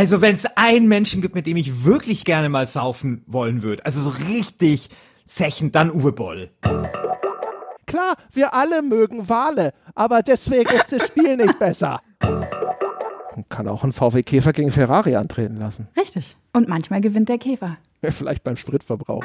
Also wenn es einen Menschen gibt, mit dem ich wirklich gerne mal saufen wollen würde, also so richtig zechend, dann Uwe Boll. Klar, wir alle mögen Wale, aber deswegen ist das Spiel nicht besser. Man kann auch einen VW Käfer gegen Ferrari antreten lassen. Richtig. Und manchmal gewinnt der Käfer. Vielleicht beim Spritverbrauch.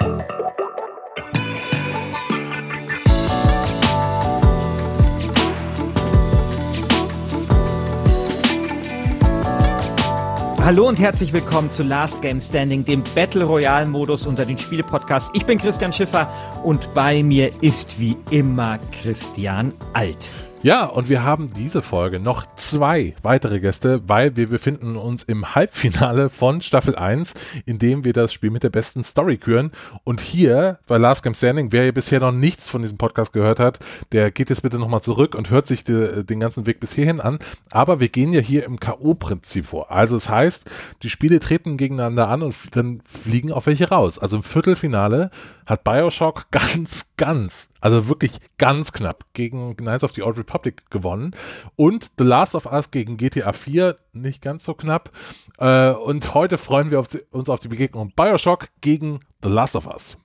Hallo und herzlich willkommen zu Last Game Standing, dem Battle Royale Modus unter den Spiele-Podcasts. Ich bin Christian Schiffer und bei mir ist wie immer Christian Alt. Ja, und wir haben diese Folge noch zwei weitere Gäste, weil wir befinden uns im Halbfinale von Staffel 1, in dem wir das Spiel mit der besten Story küren. Und hier bei Last Game Standing, wer bisher noch nichts von diesem Podcast gehört hat, der geht jetzt bitte nochmal zurück und hört sich de, den ganzen Weg bis hierhin an. Aber wir gehen ja hier im K.O.-Prinzip vor. Also es das heißt, die Spiele treten gegeneinander an und dann fliegen auf welche raus. Also im Viertelfinale hat Bioshock ganz, ganz, also wirklich ganz knapp gegen Knights of the Old Republic gewonnen. Und The Last of Us gegen GTA 4 nicht ganz so knapp. Äh, und heute freuen wir uns auf die Begegnung Bioshock gegen The Last of Us.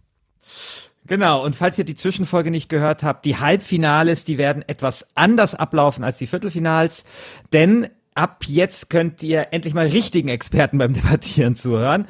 Genau, und falls ihr die Zwischenfolge nicht gehört habt, die Halbfinales, die werden etwas anders ablaufen als die Viertelfinals, denn ab jetzt könnt ihr endlich mal richtigen Experten beim Debattieren zuhören.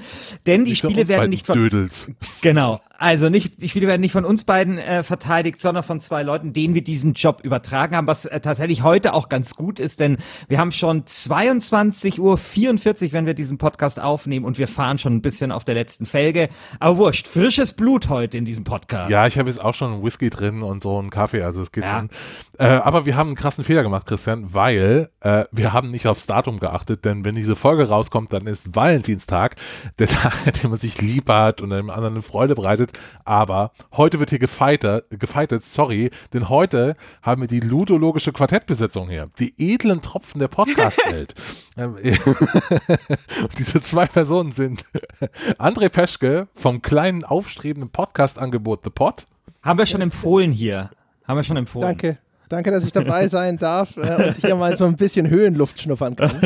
Denn die nicht Spiele werden nicht von. Dödels. Genau. Also nicht, die Spiele werden nicht von uns beiden äh, verteidigt, sondern von zwei Leuten, denen wir diesen Job übertragen haben, was äh, tatsächlich heute auch ganz gut ist, denn wir haben schon 22 Uhr 44, wenn wir diesen Podcast aufnehmen und wir fahren schon ein bisschen auf der letzten Felge. Aber wurscht, frisches Blut heute in diesem Podcast. Ja, ich habe jetzt auch schon einen Whisky drin und so einen Kaffee, also es geht ja. schon. Äh, aber wir haben einen krassen Fehler gemacht, Christian, weil äh, wir haben nicht aufs Datum geachtet, denn wenn diese Folge rauskommt, dann ist Valentinstag, der Tag, an dem man sich lieb hat und einem anderen eine Freude bereitet geredet, aber heute wird hier gefeitet, gefeitet, sorry, denn heute haben wir die ludologische Quartettbesetzung hier. Die edlen Tropfen der Podcast-Welt. Ähm, diese zwei Personen sind André Peschke vom kleinen aufstrebenden Podcast-Angebot The Pod. Haben wir schon empfohlen hier. Haben wir schon empfohlen. Danke. Danke, dass ich dabei sein darf äh, und hier mal so ein bisschen Höhenluft schnuppern kann.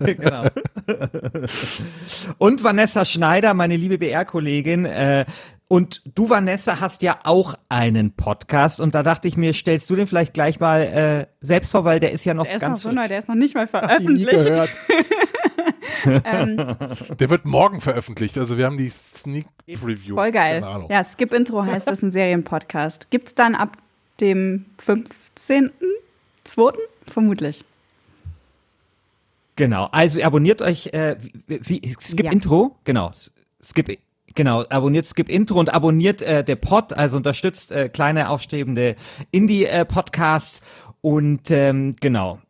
genau. Und Vanessa Schneider, meine liebe BR-Kollegin, äh, und du, Vanessa, hast ja auch einen Podcast und da dachte ich mir, stellst du den vielleicht gleich mal äh, selbst vor, weil der ist ja noch der ganz ist noch so neu, der ist noch nicht mal veröffentlicht. ähm, der wird morgen veröffentlicht, also wir haben die Sneak Preview. Voll geil. Ja, Skip Intro heißt das, ein Serienpodcast. Gibt's dann ab dem 15.02. vermutlich. Genau, also abonniert euch, äh, wie, wie Skip ja. Intro, genau, Skip Genau, abonniert Skip Intro und abonniert äh, der Pod, also unterstützt äh, kleine aufstrebende Indie-Podcasts und ähm, genau.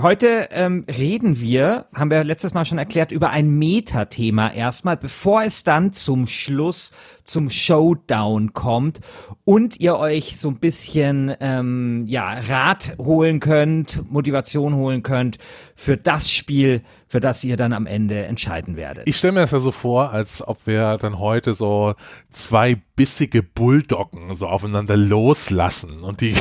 Heute ähm, reden wir, haben wir letztes Mal schon erklärt, über ein Metathema erstmal, bevor es dann zum Schluss zum Showdown kommt und ihr euch so ein bisschen ähm, ja Rat holen könnt, Motivation holen könnt für das Spiel, für das ihr dann am Ende entscheiden werdet. Ich stelle mir das ja so vor, als ob wir dann heute so zwei bissige Bulldoggen so aufeinander loslassen und die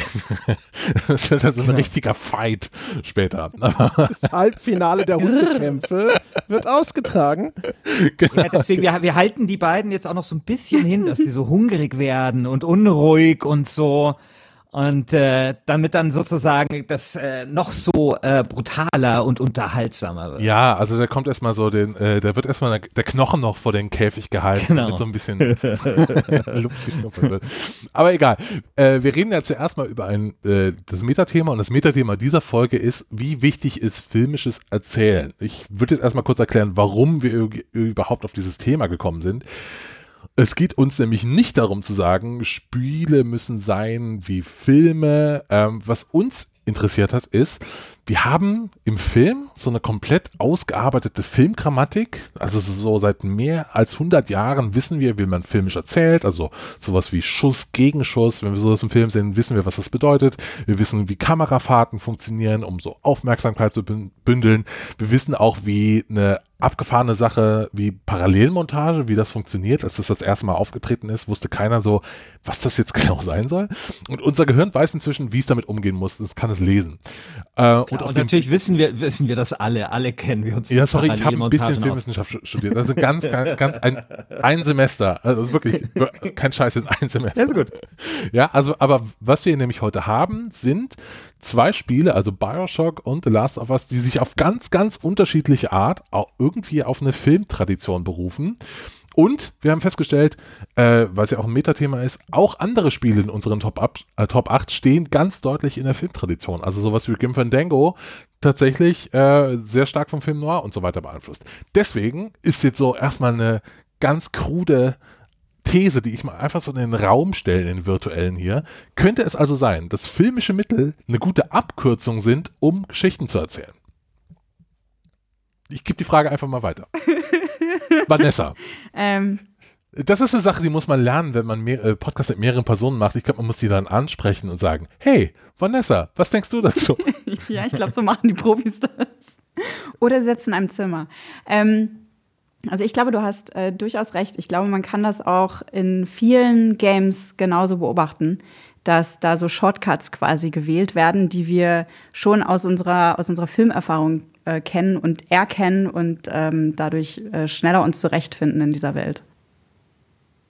das so ein genau. richtiger Fight später. das Halbfinale der Hundekämpfe wird ausgetragen. Genau. Ja, deswegen, wir, wir halten die beiden jetzt auch noch so ein bisschen hin, dass die so hungrig werden und unruhig und so. Und äh, damit dann sozusagen das äh, noch so äh, brutaler und unterhaltsamer wird. Ja, also da kommt erstmal so den, äh, da wird erstmal der, Knochen noch vor den Käfig gehalten, genau. damit so ein bisschen Luft geschnuppert wird. Aber egal. Äh, wir reden ja zuerst mal über ein äh, das Metathema und das Metathema dieser Folge ist, wie wichtig ist filmisches Erzählen. Ich würde jetzt erstmal kurz erklären, warum wir überhaupt auf dieses Thema gekommen sind. Es geht uns nämlich nicht darum zu sagen, Spiele müssen sein wie Filme. Ähm, was uns interessiert hat, ist, wir haben im Film so eine komplett ausgearbeitete Filmgrammatik. Also so seit mehr als 100 Jahren wissen wir, wie man filmisch erzählt. Also sowas wie Schuss, Gegenschuss. Wenn wir sowas im Film sehen, wissen wir, was das bedeutet. Wir wissen, wie Kamerafahrten funktionieren, um so Aufmerksamkeit zu bündeln. Wir wissen auch, wie eine abgefahrene Sache wie Parallelmontage, wie das funktioniert. Als das das erste Mal aufgetreten ist, wusste keiner so, was das jetzt genau sein soll. Und unser Gehirn weiß inzwischen, wie es damit umgehen muss. Das kann es lesen. Äh, Klar, und, und natürlich wissen wir, wissen wir das alle. Alle kennen wir uns. Ja, sorry, ich habe ein bisschen Filmwissenschaft studiert. Also ganz, ganz, ganz ein, ein Semester. Also wirklich kein Scheiß, jetzt ein Semester. Ja, ist gut. Ja, also, aber was wir nämlich heute haben, sind zwei Spiele, also Bioshock und The Last of Us, die sich auf ganz, ganz unterschiedliche Art auch irgendwie auf eine Filmtradition berufen. Und wir haben festgestellt, äh, es ja auch ein Metathema ist, auch andere Spiele in unseren Top, Up, äh, Top 8 stehen ganz deutlich in der Filmtradition. Also sowas wie Grim Fandango tatsächlich äh, sehr stark vom Film Noir und so weiter beeinflusst. Deswegen ist jetzt so erstmal eine ganz krude These, die ich mal einfach so in den Raum stelle, in den virtuellen hier. Könnte es also sein, dass filmische Mittel eine gute Abkürzung sind, um Geschichten zu erzählen? Ich gebe die Frage einfach mal weiter. Vanessa. Ähm. Das ist eine Sache, die muss man lernen, wenn man mehr, äh, Podcast mit mehreren Personen macht. Ich glaube, man muss die dann ansprechen und sagen, hey, Vanessa, was denkst du dazu? ja, ich glaube, so machen die Profis das. Oder sitzen in einem Zimmer. Ähm, also ich glaube, du hast äh, durchaus recht. Ich glaube, man kann das auch in vielen Games genauso beobachten, dass da so Shortcuts quasi gewählt werden, die wir schon aus unserer, aus unserer Filmerfahrung äh, kennen und erkennen und ähm, dadurch äh, schneller uns zurechtfinden in dieser Welt.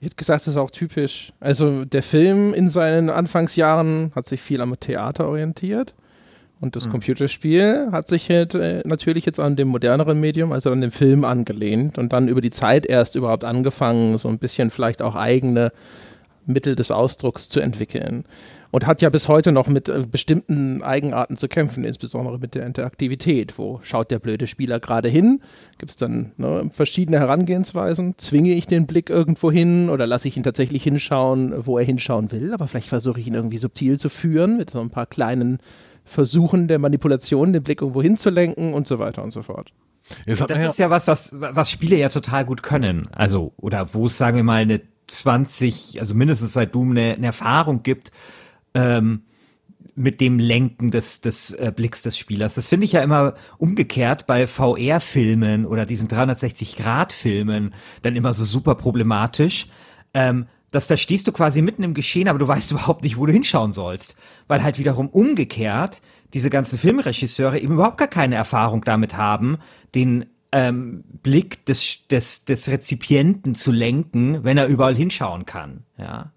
Ich hätte gesagt, das ist auch typisch. Also der Film in seinen Anfangsjahren hat sich viel am Theater orientiert. Und das mhm. Computerspiel hat sich halt, äh, natürlich jetzt an dem moderneren Medium, also an dem Film angelehnt und dann über die Zeit erst überhaupt angefangen, so ein bisschen vielleicht auch eigene Mittel des Ausdrucks zu entwickeln. Und hat ja bis heute noch mit äh, bestimmten Eigenarten zu kämpfen, insbesondere mit der Interaktivität. Wo schaut der blöde Spieler gerade hin? Gibt es dann ne, verschiedene Herangehensweisen? Zwinge ich den Blick irgendwo hin oder lasse ich ihn tatsächlich hinschauen, wo er hinschauen will? Aber vielleicht versuche ich ihn irgendwie subtil zu führen mit so ein paar kleinen Versuchen der Manipulation, den Blick irgendwo hinzulenken und so weiter und so fort. das ist ja was, was, was Spiele ja total gut können. Also, oder wo es, sagen wir mal, eine 20, also mindestens seit Doom eine, eine Erfahrung gibt, ähm, mit dem Lenken des, des äh, Blicks des Spielers. Das finde ich ja immer umgekehrt bei VR-Filmen oder diesen 360-Grad-Filmen dann immer so super problematisch. Ähm, dass da stehst du quasi mitten im Geschehen, aber du weißt überhaupt nicht, wo du hinschauen sollst. Weil halt wiederum umgekehrt diese ganzen Filmregisseure eben überhaupt gar keine Erfahrung damit haben, den ähm, Blick des, des, des Rezipienten zu lenken, wenn er überall hinschauen kann. Ja.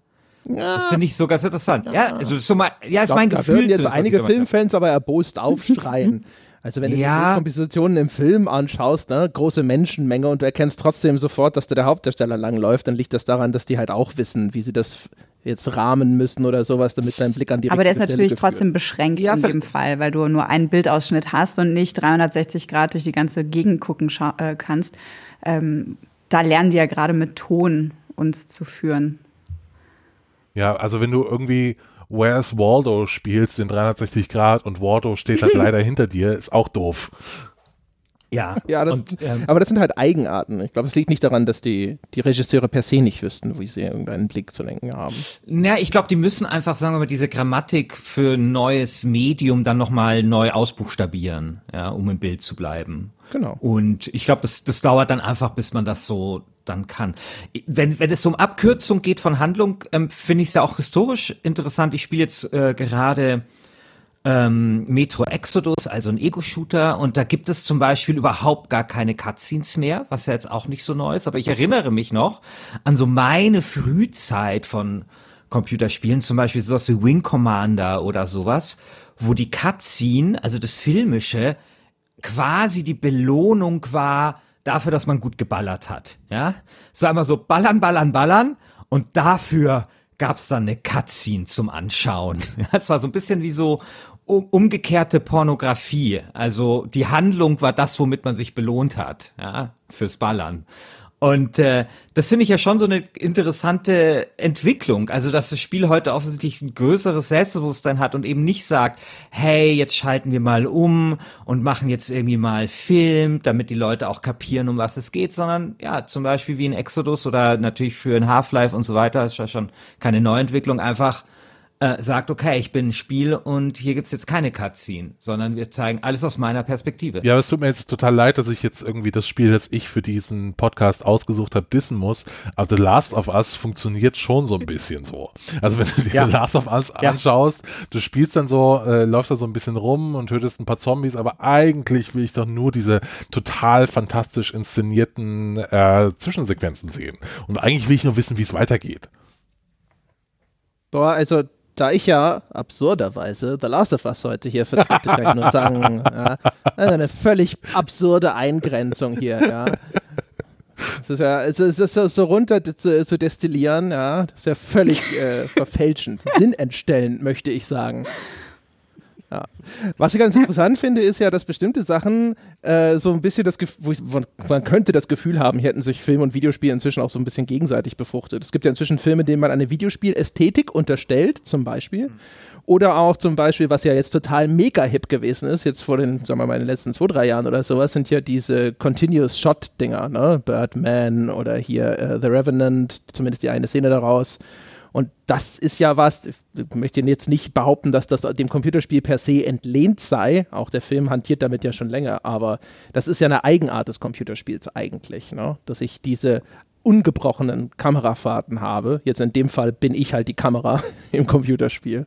Ja. Das finde ich so ganz interessant. Ja, ja also so mal, ja, ist glaub, mein Gefühl. Da würden jetzt einige Filmfans aber erbost aufschreien. Also wenn ja. du Kompositionen im Film anschaust, ne, große Menschenmenge und du erkennst trotzdem sofort, dass da der Hauptdarsteller langläuft, dann liegt das daran, dass die halt auch wissen, wie sie das jetzt rahmen müssen oder sowas, damit dein Blick an die Aber der ist natürlich trotzdem beschränkt ja, in dem Fall, weil du nur einen Bildausschnitt hast und nicht 360 Grad durch die ganze Gegend gucken äh, kannst. Ähm, da lernen die ja gerade mit Ton uns zu führen. Ja, also wenn du irgendwie Where's Waldo spielst in 360 Grad und Waldo steht halt leider hinter dir, ist auch doof. Ja, ja das, und, ähm, aber das sind halt Eigenarten. Ich glaube, es liegt nicht daran, dass die, die Regisseure per se nicht wüssten, wie sie irgendeinen Blick zu lenken haben. Na, ich glaube, die müssen einfach, sagen wir mal, diese Grammatik für ein neues Medium dann nochmal neu ausbuchstabieren, ja, um im Bild zu bleiben. Genau. Und ich glaube, das, das dauert dann einfach, bis man das so dann kann. Wenn, wenn es um Abkürzung geht von Handlung, ähm, finde ich es ja auch historisch interessant. Ich spiele jetzt äh, gerade ähm, Metro Exodus, also ein Ego-Shooter, und da gibt es zum Beispiel überhaupt gar keine Cutscenes mehr, was ja jetzt auch nicht so neu ist, aber ich erinnere mich noch an so meine Frühzeit von Computerspielen, zum Beispiel sowas wie Wing Commander oder sowas, wo die Cutscene, also das Filmische, quasi die Belohnung war dafür, dass man gut geballert hat. Ja, es war immer so ballern, ballern, ballern und dafür gab's dann eine Cutscene zum Anschauen. Es war so ein bisschen wie so umgekehrte Pornografie. Also die Handlung war das, womit man sich belohnt hat, ja, fürs Ballern. Und äh, das finde ich ja schon so eine interessante Entwicklung. Also, dass das Spiel heute offensichtlich ein größeres Selbstbewusstsein hat und eben nicht sagt, hey, jetzt schalten wir mal um und machen jetzt irgendwie mal Film, damit die Leute auch kapieren, um was es geht, sondern ja, zum Beispiel wie in Exodus oder natürlich für ein Half-Life und so weiter, ist ja schon keine Neuentwicklung, einfach äh, sagt, okay, ich bin ein Spiel und hier gibt's jetzt keine Cutscene, sondern wir zeigen alles aus meiner Perspektive. Ja, aber es tut mir jetzt total leid, dass ich jetzt irgendwie das Spiel, das ich für diesen Podcast ausgesucht habe, dissen muss. Aber The Last of Us funktioniert schon so ein bisschen so. Also wenn du dir ja. The Last of Us ja. anschaust, du spielst dann so, äh, läufst da so ein bisschen rum und tötest ein paar Zombies, aber eigentlich will ich doch nur diese total fantastisch inszenierten äh, Zwischensequenzen sehen. Und eigentlich will ich nur wissen, wie es weitergeht. Boah, also da ich ja absurderweise The Last of Us heute hier vertrete, kann ich nur sagen, ja, eine völlig absurde Eingrenzung hier, ja. Es ist ja, es ist, es ist so runter zu, zu, destillieren, ja, das ist ja völlig äh, verfälschend, sinnentstellend, möchte ich sagen. Ja. Was ich ganz interessant finde, ist ja, dass bestimmte Sachen äh, so ein bisschen das Gefühl, man könnte das Gefühl haben, hier hätten sich Film und Videospiel inzwischen auch so ein bisschen gegenseitig befruchtet. Es gibt ja inzwischen Filme, denen man eine Videospielästhetik unterstellt, zum Beispiel. Mhm. Oder auch zum Beispiel, was ja jetzt total mega hip gewesen ist, jetzt vor den, sagen wir mal, in den letzten zwei, drei Jahren oder sowas, sind ja diese Continuous Shot-Dinger, ne? Birdman oder hier uh, The Revenant, zumindest die eine Szene daraus. Und das ist ja was, ich möchte jetzt nicht behaupten, dass das dem Computerspiel per se entlehnt sei. Auch der Film hantiert damit ja schon länger, aber das ist ja eine Eigenart des Computerspiels eigentlich, ne? dass ich diese ungebrochenen Kamerafahrten habe. Jetzt in dem Fall bin ich halt die Kamera im Computerspiel.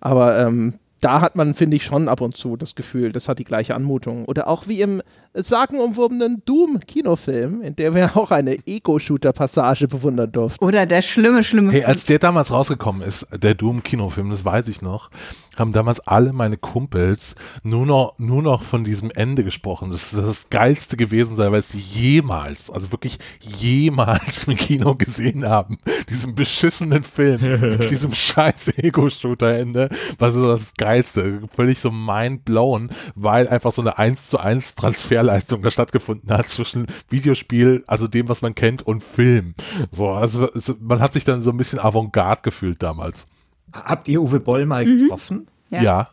Aber ähm, da hat man, finde ich, schon ab und zu das Gefühl, das hat die gleiche Anmutung. Oder auch wie im sagenumwobenen Doom-Kinofilm, in der wir auch eine Ego-Shooter-Passage bewundern durften. Oder der schlimme, schlimme. Hey, als der damals rausgekommen ist, der Doom-Kinofilm, das weiß ich noch, haben damals alle meine Kumpels nur noch, nur noch von diesem Ende gesprochen. Das ist das Geilste gewesen sei, weil sie jemals, also wirklich jemals im Kino gesehen haben. Diesen beschissenen Film mit diesem scheiß Ego-Shooter-Ende war so das Geilste. Völlig so mind-blown, weil einfach so eine 1 zu 1 Transferleistung da stattgefunden hat zwischen Videospiel, also dem, was man kennt, und Film. So, also man hat sich dann so ein bisschen avantgarde gefühlt damals. Habt ihr Uwe Boll mal mhm. getroffen? Ja. ja.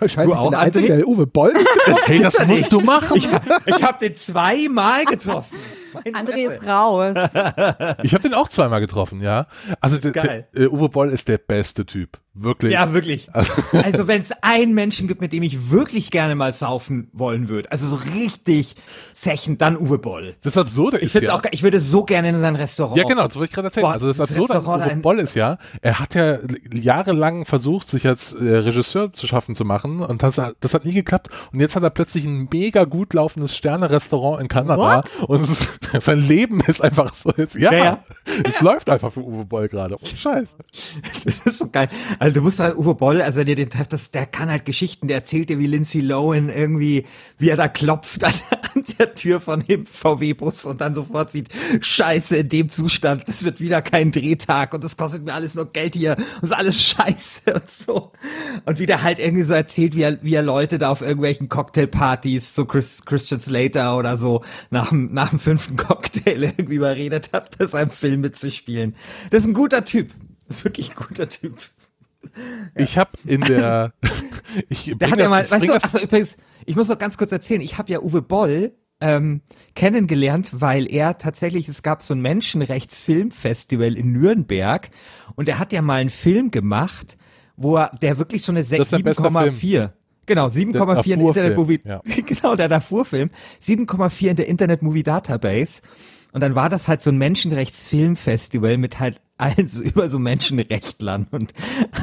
Scheiße, du auch, der Einzige, der Uwe Boll das Hey, das musst nicht. du machen. Ich, ich habe den zweimal getroffen. André ist raus. Ich habe den auch zweimal getroffen, ja. Also der, der, Uwe Boll ist der beste Typ. Wirklich. Ja, wirklich. Also, wenn es einen Menschen gibt, mit dem ich wirklich gerne mal saufen wollen würde, also so richtig zechen, dann Uwe Boll. Das Absurde ich ist ja. Auch, ich würde so gerne in sein Restaurant. Ja, genau, das wollte ich gerade erzählen. Boah, also das, das Absurde an Uwe Boll ist ja, er hat ja jahrelang versucht, sich als äh, Regisseur zu schaffen zu machen und das, das hat nie geklappt. Und jetzt hat er plötzlich ein mega gut laufendes Sterne-Restaurant in Kanada. What? Und ist, sein Leben ist einfach so jetzt, ja, ja, ja. es läuft einfach für Uwe Boll gerade. Oh, Scheiße. Das ist so geil. Also du musst halt Uwe Boll, also wenn ihr den trefft, das, der kann halt Geschichten, der erzählt dir wie Lindsay Lohan irgendwie, wie er da klopft an, an der Tür von dem VW-Bus und dann sofort sieht, scheiße, in dem Zustand, das wird wieder kein Drehtag und das kostet mir alles nur Geld hier und ist alles scheiße und so. Und wie der halt irgendwie so erzählt, wie er, wie er Leute da auf irgendwelchen Cocktailpartys, so Chris, Christian Slater oder so, nach dem, nach dem fünften Cocktail irgendwie überredet hat, das einem Film mitzuspielen. Das ist ein guter Typ. Das ist wirklich ein guter Typ. Ich habe in der. ich der hat ja mal, weißt du, achso, übrigens, ich muss noch ganz kurz erzählen, ich habe ja Uwe Boll ähm, kennengelernt, weil er tatsächlich, es gab so ein Menschenrechtsfilmfestival in Nürnberg und er hat ja mal einen Film gemacht, wo er, der wirklich so eine 7,4. Genau, 7,4 in der Internet Movie. Ja. Genau, der Darfur-Film. 7,4 in der Internet Movie Database. Und dann war das halt so ein Menschenrechtsfilmfestival mit halt allen so über so Menschenrechtlern und,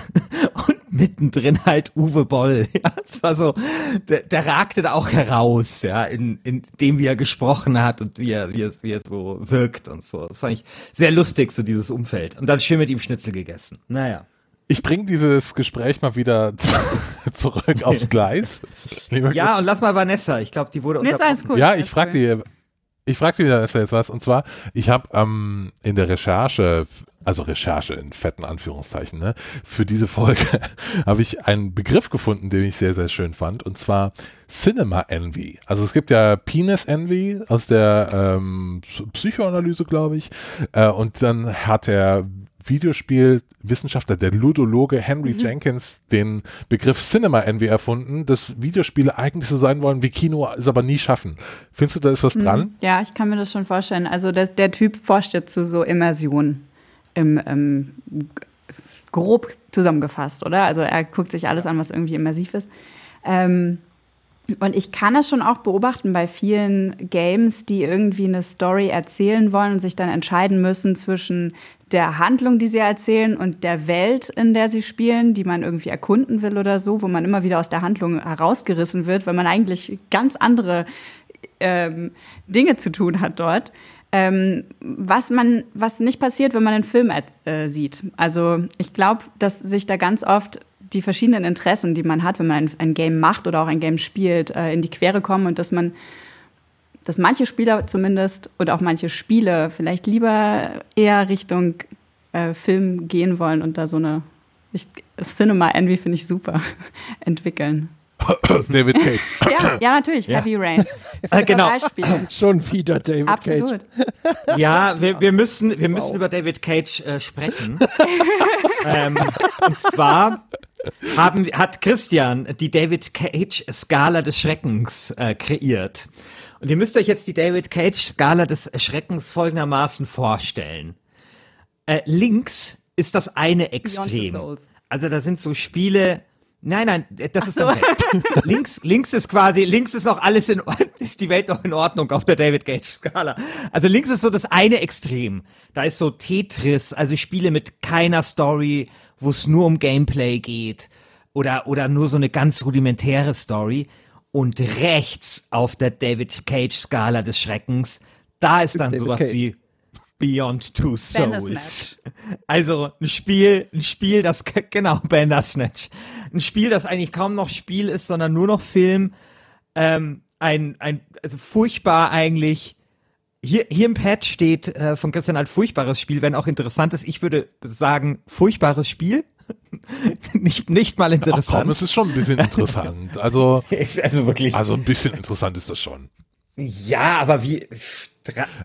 und mittendrin halt Uwe Boll. Ja, das war so, der, der ragte da auch heraus, ja, in, in dem, wie er gesprochen hat und wie er, wie er, wie er so wirkt und so. Das fand ich sehr lustig, so dieses Umfeld. Und dann schön mit ihm Schnitzel gegessen. Naja. Ich bringe dieses Gespräch mal wieder zurück aufs Gleis. ja, und lass mal Vanessa. Ich glaube, die wurde Jetzt alles gut. Ja, ich frage die, ich frage dir jetzt was. Und zwar, ich habe ähm, in der Recherche, also Recherche in fetten Anführungszeichen, ne, für diese Folge habe ich einen Begriff gefunden, den ich sehr, sehr schön fand. Und zwar Cinema Envy. Also es gibt ja Penis Envy aus der ähm, Psychoanalyse, glaube ich. Äh, und dann hat er Videospielwissenschaftler, der Ludologe Henry mhm. Jenkins, den Begriff Cinema Envy erfunden, dass Videospiele eigentlich so sein wollen wie Kino, es aber nie schaffen. Findest du, da ist was mhm. dran? Ja, ich kann mir das schon vorstellen. Also das, der Typ forscht ja zu so Immersion im, im grob zusammengefasst, oder? Also er guckt sich alles an, was irgendwie immersiv ist. Ähm, und ich kann es schon auch beobachten bei vielen Games, die irgendwie eine Story erzählen wollen und sich dann entscheiden müssen zwischen der Handlung, die sie erzählen und der Welt, in der sie spielen, die man irgendwie erkunden will oder so, wo man immer wieder aus der Handlung herausgerissen wird, weil man eigentlich ganz andere ähm, Dinge zu tun hat dort. Ähm, was man, was nicht passiert, wenn man einen Film äh, sieht. Also ich glaube, dass sich da ganz oft die verschiedenen Interessen, die man hat, wenn man ein, ein Game macht oder auch ein Game spielt, äh, in die Quere kommen und dass man, dass manche Spieler zumindest und auch manche Spiele vielleicht lieber eher Richtung äh, Film gehen wollen und da so eine ich, Cinema Envy finde ich super entwickeln. David Cage. ja, ja, natürlich. Ja. Heavy Rain. Äh, genau. Schon wieder David Absolut. Cage. Ja, wir, wir müssen, wir müssen über David Cage äh, sprechen. ähm, und zwar haben, hat Christian die David Cage-Skala des Schreckens äh, kreiert. Und ihr müsst euch jetzt die David Cage-Skala des Schreckens folgendermaßen vorstellen. Äh, links ist das eine Extrem. Also da sind so Spiele, Nein, nein, das ist so. dann links, links ist quasi, links ist noch alles in ist die Welt noch in Ordnung auf der David Gage Skala. Also links ist so das eine Extrem. Da ist so Tetris, also Spiele mit keiner Story, wo es nur um Gameplay geht oder, oder nur so eine ganz rudimentäre Story. Und rechts auf der David Cage Skala des Schreckens, da ist, ist dann David sowas Cage. wie Beyond Two Souls. Also ein Spiel, ein Spiel, das genau Bandersnatch, ein Spiel, das eigentlich kaum noch Spiel ist, sondern nur noch Film. Ähm, ein, ein, also furchtbar eigentlich hier, hier im Pad steht äh, von Christian halt furchtbares Spiel, wenn auch interessant ist. Ich würde sagen, furchtbares Spiel. nicht, nicht mal interessant. Ach komm, es ist schon ein bisschen interessant. Also, also wirklich. Also ein bisschen interessant ist das schon. Ja, aber wie,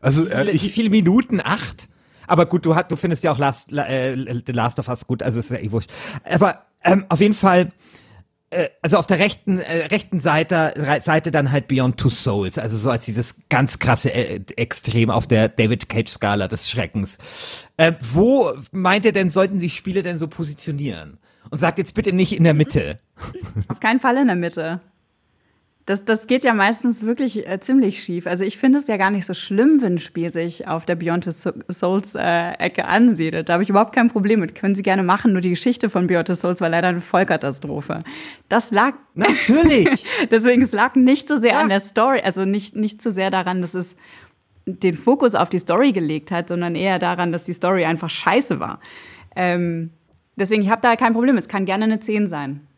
also, äh, wie, viele, wie viele Minuten? Acht? Aber gut, du, du findest ja auch Last, äh, The Last of Us gut, also ist ja eh wurscht. Aber ähm, auf jeden Fall, also auf der rechten äh, rechten Seite Seite dann halt Beyond Two Souls, also so als dieses ganz krasse äh, Extrem auf der David Cage Skala des Schreckens. Äh, wo meint ihr denn sollten die Spiele denn so positionieren? Und sagt jetzt bitte nicht in der Mitte. Auf keinen Fall in der Mitte. Das, das geht ja meistens wirklich äh, ziemlich schief. Also ich finde es ja gar nicht so schlimm, wenn ein Spiel sich auf der Beyond Two Souls äh, Ecke ansiedelt. Da habe ich überhaupt kein Problem mit. Können Sie gerne machen. Nur die Geschichte von Beyond Two Souls war leider eine Vollkatastrophe. Das lag natürlich. deswegen es lag nicht so sehr ja. an der Story, also nicht nicht so sehr daran, dass es den Fokus auf die Story gelegt hat, sondern eher daran, dass die Story einfach scheiße war. Ähm, deswegen ich habe da kein Problem. Es kann gerne eine 10 sein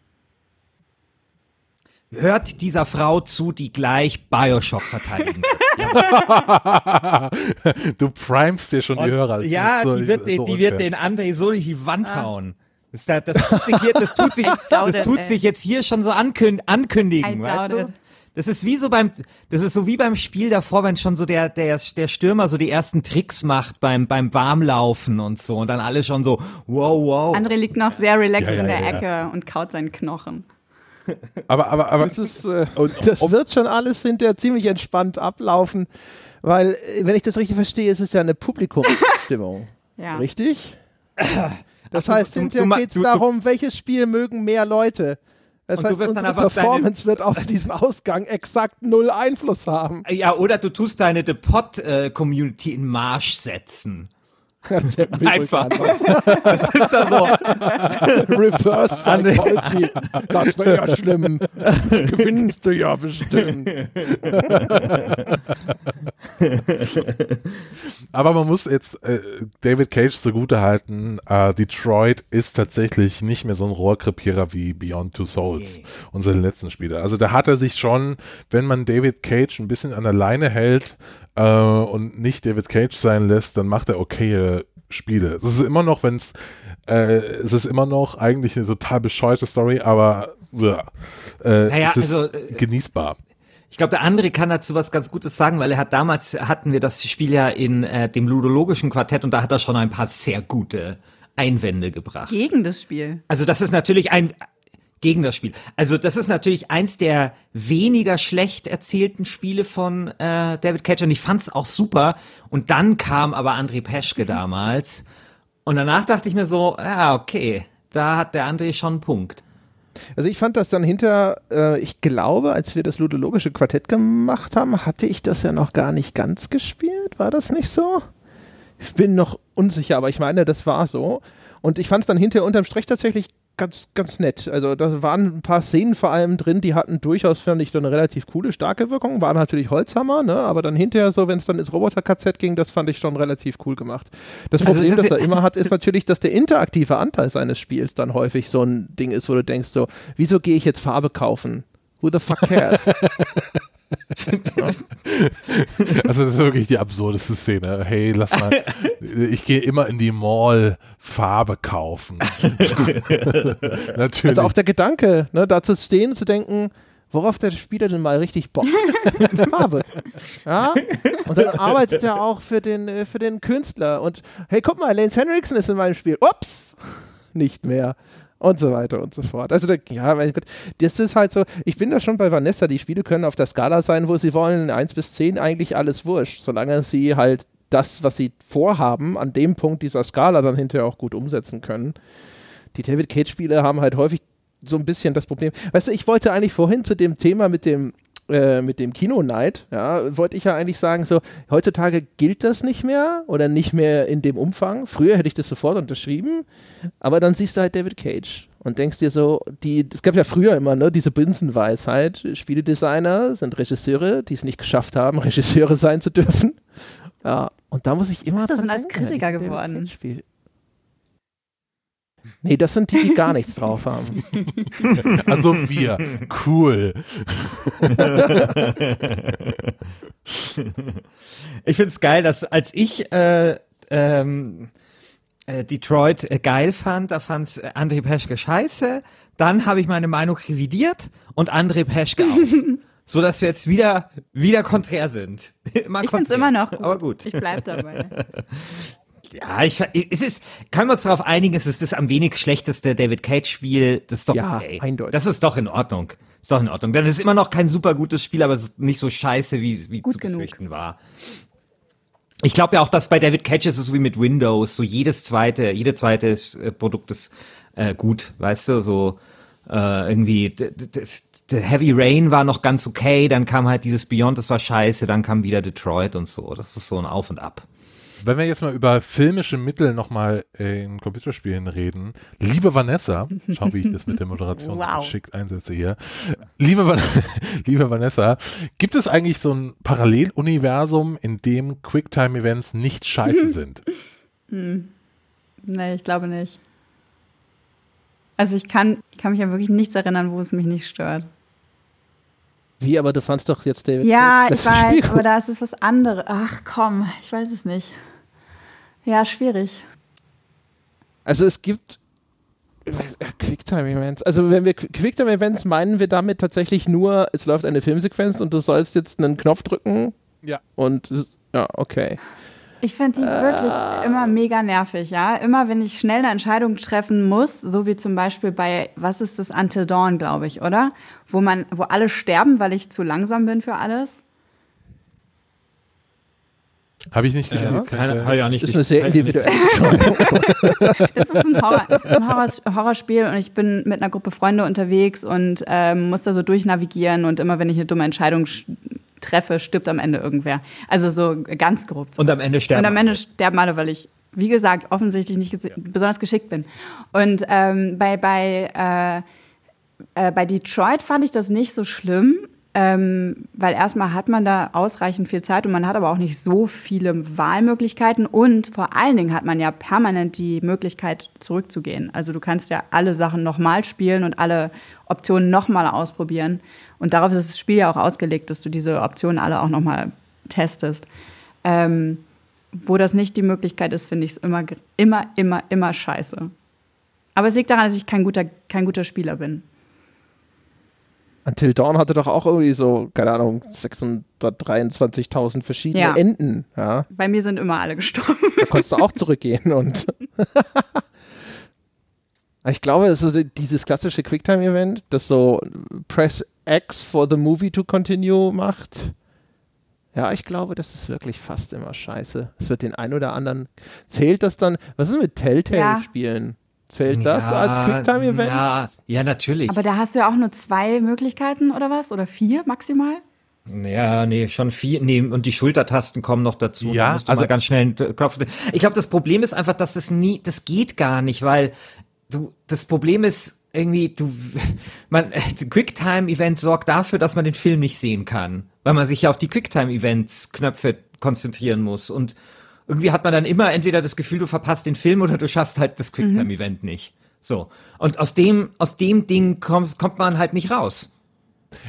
hört dieser Frau zu, die gleich Bioshock verteidigen du primest dir schon Und, die Hörer. Ja, so, die wird, so die wird den André so durch die Wand ah. hauen. Das, das, tut sich hier, das tut sich, das tut sich jetzt hier schon so ankünd, ankündigen, weißt du? Das ist wie so beim, das ist so wie beim Spiel davor, wenn schon so der, der, der Stürmer so die ersten Tricks macht beim, beim Warmlaufen und so und dann alle schon so, wow, wow. André liegt noch sehr relaxed ja, ja, in der ja, Ecke und kaut seinen Knochen. Aber, aber, aber das, ist, äh, das wird schon alles hinterher ziemlich entspannt ablaufen, weil, äh, wenn ich das richtig verstehe, ist es ja eine Publikumsstimmung. ja. Richtig? Das Ach, heißt, du, hinterher geht es darum, welches Spiel mögen mehr Leute. Das heißt, unsere Performance wird auf diesen Ausgang exakt null Einfluss haben. Ja, oder du tust deine Depot-Community in Marsch setzen. Einfach. Das ist da so. Reverse Psychology. Das wäre ja schlimm. Gewinnst du ja bestimmt. Aber man muss jetzt äh, David Cage zugute halten, äh, Detroit ist tatsächlich nicht mehr so ein Rohrkrepierer wie Beyond Two Souls, okay. unsere letzten Spiele. Also da hat er sich schon, wenn man David Cage ein bisschen an der Leine hält, äh, und nicht David Cage sein lässt, dann macht er okaye Spiele. Es ist immer noch, wenn es äh, es ist immer noch eigentlich eine total bescheuerte Story, aber ja, äh, naja, es ist also, äh, genießbar. Ich glaube, der andere kann dazu was ganz Gutes sagen, weil er hat damals hatten wir das Spiel ja in äh, dem ludologischen Quartett und da hat er schon ein paar sehr gute Einwände gebracht. Gegen das Spiel. Also das ist natürlich ein gegen das Spiel. Also das ist natürlich eins der weniger schlecht erzählten Spiele von äh, David Cage und ich fand's auch super. Und dann kam aber André Peschke damals Und danach dachte ich mir so, ja, okay, da hat der André schon einen Punkt. Also ich fand das dann hinter, äh, ich glaube, als wir das ludologische Quartett gemacht haben, hatte ich das ja noch gar nicht ganz gespielt. War das nicht so? Ich bin noch unsicher, aber ich meine, das war so. Und ich fand es dann hinterher unterm Strich tatsächlich ganz, ganz nett. Also da waren ein paar Szenen vor allem drin, die hatten durchaus, fand ich, dann eine relativ coole, starke Wirkung. Waren natürlich Holzhammer, ne? aber dann hinterher so, wenn es dann ins Roboter-KZ ging, das fand ich schon relativ cool gemacht. Das also Problem, also das, das er immer hat, ist natürlich, dass der interaktive Anteil seines Spiels dann häufig so ein Ding ist, wo du denkst so, wieso gehe ich jetzt Farbe kaufen? Who the fuck cares? also das ist wirklich die absurdeste Szene. Hey, lass mal, ich gehe immer in die Mall Farbe kaufen. Natürlich. Also auch der Gedanke, ne, da zu stehen, zu denken, worauf der Spieler denn mal richtig Bock hat. Farbe. Ja? Und dann arbeitet er auch für den, äh, für den Künstler. Und hey, guck mal, Lance Henriksen ist in meinem Spiel. Ups! Nicht mehr und so weiter und so fort. Also, da, ja, mein Gott, das ist halt so, ich bin da schon bei Vanessa, die Spiele können auf der Skala sein, wo sie wollen, 1 bis 10 eigentlich alles wurscht, solange sie halt das, was sie vorhaben, an dem Punkt dieser Skala dann hinterher auch gut umsetzen können. Die David Cage-Spiele haben halt häufig so ein bisschen das Problem. Weißt du, ich wollte eigentlich vorhin zu dem Thema mit dem äh, mit dem Kino-Night, ja, wollte ich ja eigentlich sagen, so, heutzutage gilt das nicht mehr oder nicht mehr in dem Umfang. Früher hätte ich das sofort unterschrieben, aber dann siehst du halt David Cage und denkst dir so, die, es gab ja früher immer, ne, diese Binsenweisheit, Spieledesigner sind Regisseure, die es nicht geschafft haben, Regisseure sein zu dürfen. Ja, und da muss ich immer. Das sind als Kritiker geworden. Nee, das sind die, die gar nichts drauf haben. Also wir. Cool. ich finde es geil, dass als ich äh, ähm, äh, Detroit äh, geil fand, da fand es André Peschke scheiße. Dann habe ich meine Meinung revidiert und André Peschke auch. so dass wir jetzt wieder wieder konträr sind. immer ich finde es immer noch gut. Aber gut. Ich bleib dabei. Ja, ich, es ist, können wir uns darauf einigen, es ist das am wenig schlechteste David Cage-Spiel. Das ist doch ja, okay. Eindeutig. Das ist doch in Ordnung. Ist doch in Ordnung. Dann ist immer noch kein super gutes Spiel, aber es ist nicht so scheiße, wie, wie Gut zu genug. befürchten war. Ich glaube ja auch, dass bei David Cage ist es so wie mit Windows, so jedes zweite, jede zweite äh, Produkt ist äh, gut, weißt du, so äh, irgendwie das, Heavy Rain war noch ganz okay, dann kam halt dieses Beyond, das war scheiße, dann kam wieder Detroit und so. Das ist so ein Auf und Ab. Wenn wir jetzt mal über filmische Mittel nochmal äh, in Computerspielen reden, liebe Vanessa, schau, wie ich das mit der Moderation wow. geschickt einsetze hier. Liebe, Van liebe Vanessa, gibt es eigentlich so ein Paralleluniversum, in dem Quicktime-Events nicht scheiße sind? Hm. Nee, ich glaube nicht. Also ich kann, kann mich an wirklich nichts erinnern, wo es mich nicht stört. Wie, aber du fandst doch jetzt David Ja, ich weiß, aber da ist es was anderes. Ach komm, ich weiß es nicht. Ja, schwierig. Also es gibt Quicktime-Events. Also wenn wir Quicktime-Events meinen wir damit tatsächlich nur, es läuft eine Filmsequenz und du sollst jetzt einen Knopf drücken. Ja. Und ja, okay. Ich finde die äh, wirklich immer mega nervig, ja. Immer wenn ich schnell eine Entscheidung treffen muss, so wie zum Beispiel bei, was ist das, Until Dawn, glaube ich, oder? Wo man, wo alle sterben, weil ich zu langsam bin für alles. Habe ich nicht gespielt. Äh, keine, keine, ja nicht. Ist eine sehr individuelle Das ist ein, Horror, ein Horror, Horrorspiel und ich bin mit einer Gruppe Freunde unterwegs und ähm, muss da so durchnavigieren und immer wenn ich eine dumme Entscheidung treffe, stirbt am Ende irgendwer. Also so ganz grob. Und am Ende sterben Und am Ende sterben alle, weil ich, wie gesagt, offensichtlich nicht ja. besonders geschickt bin. Und ähm, bei, bei, äh, äh, bei Detroit fand ich das nicht so schlimm, ähm, weil erstmal hat man da ausreichend viel Zeit und man hat aber auch nicht so viele Wahlmöglichkeiten und vor allen Dingen hat man ja permanent die Möglichkeit zurückzugehen. Also du kannst ja alle Sachen nochmal spielen und alle Optionen nochmal ausprobieren und darauf ist das Spiel ja auch ausgelegt, dass du diese Optionen alle auch nochmal testest. Ähm, wo das nicht die Möglichkeit ist, finde ich es immer, immer, immer, immer scheiße. Aber es liegt daran, dass ich kein guter, kein guter Spieler bin. Until Dawn hatte doch auch irgendwie so, keine Ahnung, 623.000 verschiedene ja. Enden. Ja. Bei mir sind immer alle gestorben. Da konntest du auch zurückgehen und. ich glaube, es ist dieses klassische Quicktime-Event, das so Press X for the movie to continue macht. Ja, ich glaube, das ist wirklich fast immer scheiße. Es wird den einen oder anderen. Zählt das dann? Was ist mit Telltale-Spielen? Ja. Zählt das ja, als Quicktime-Event? Ja, ja, natürlich. Aber da hast du ja auch nur zwei Möglichkeiten oder was? Oder vier maximal? Ja, nee, schon vier. Nee, und die Schultertasten kommen noch dazu. Ja, da musst du also mal ganz schnell einen Knopf. Ich glaube, das Problem ist einfach, dass es nie, das geht gar nicht, weil du, das Problem ist irgendwie, du, man, Quicktime-Event sorgt dafür, dass man den Film nicht sehen kann, weil man sich ja auf die Quicktime-Events-Knöpfe konzentrieren muss und irgendwie hat man dann immer entweder das Gefühl, du verpasst den Film oder du schaffst halt das Quicktime-Event mhm. nicht. So. Und aus dem, aus dem Ding kommt, kommt man halt nicht raus.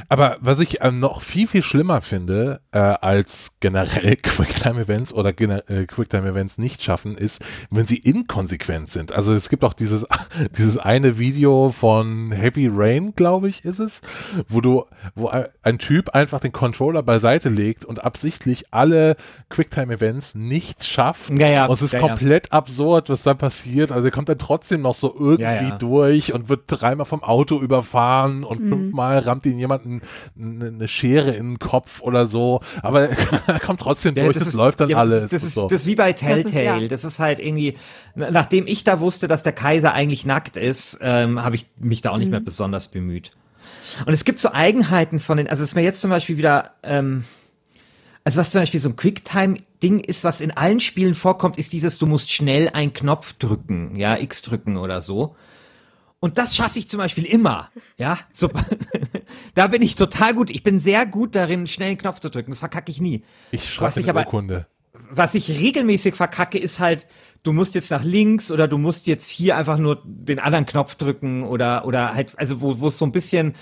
Aber was ich äh, noch viel, viel schlimmer finde, äh, als generell Quicktime-Events oder äh, Quicktime-Events nicht schaffen, ist, wenn sie inkonsequent sind. Also es gibt auch dieses, dieses eine Video von Heavy Rain, glaube ich, ist es, wo du, wo ein Typ einfach den Controller beiseite legt und absichtlich alle Quicktime-Events nicht schafft. Ja, ja, und es ist ja, komplett ja. absurd, was da passiert. Also er kommt dann trotzdem noch so irgendwie ja, durch und wird dreimal vom Auto überfahren und mhm. fünfmal rammt ihn jemand jemanden eine Schere in den Kopf oder so, aber er kommt trotzdem durch, ja, das, das ist, läuft dann ja, alles. Das, das, ist, so. das ist wie bei Telltale, das ist, ja. das ist, halt irgendwie, nachdem ich da wusste, dass der Kaiser eigentlich nackt ist, ähm, habe ich mich da auch nicht mhm. mehr besonders bemüht. Und es gibt so Eigenheiten von den, also es ist mir jetzt zum Beispiel wieder, ähm, also was zum Beispiel so ein Quicktime-Ding ist, was in allen Spielen vorkommt, ist dieses, du musst schnell einen Knopf drücken, ja, X drücken oder so. Und das schaffe ich zum Beispiel immer. Ja, so, da bin ich total gut. Ich bin sehr gut darin, schnell einen Knopf zu drücken. Das verkacke ich nie. Ich schreibe eine aber, Urkunde. Was ich regelmäßig verkacke, ist halt, du musst jetzt nach links oder du musst jetzt hier einfach nur den anderen Knopf drücken oder, oder halt, also wo, wo es so ein bisschen,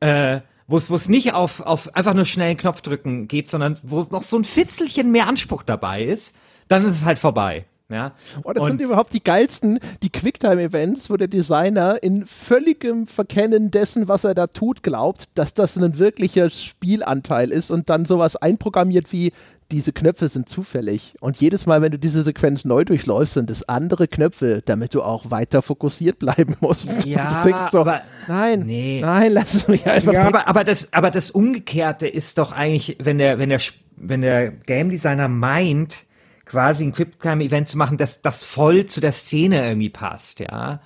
äh, wo es, wo es nicht auf, auf einfach nur schnell einen Knopf drücken geht, sondern wo noch so ein Fitzelchen mehr Anspruch dabei ist, dann ist es halt vorbei. Ja. Oh, das und sind überhaupt die geilsten, die Quicktime-Events, wo der Designer in völligem Verkennen dessen, was er da tut, glaubt, dass das ein wirklicher Spielanteil ist und dann sowas einprogrammiert wie, diese Knöpfe sind zufällig. Und jedes Mal, wenn du diese Sequenz neu durchläufst, sind es andere Knöpfe, damit du auch weiter fokussiert bleiben musst. Ja, du denkst so, aber nein, nee. nein, lass es mich einfach. Ja, aber, aber, das, aber das Umgekehrte ist doch eigentlich, wenn der, wenn der, wenn der Game Designer meint, quasi ein Quicktime-Event zu machen, dass das voll zu der Szene irgendwie passt, ja.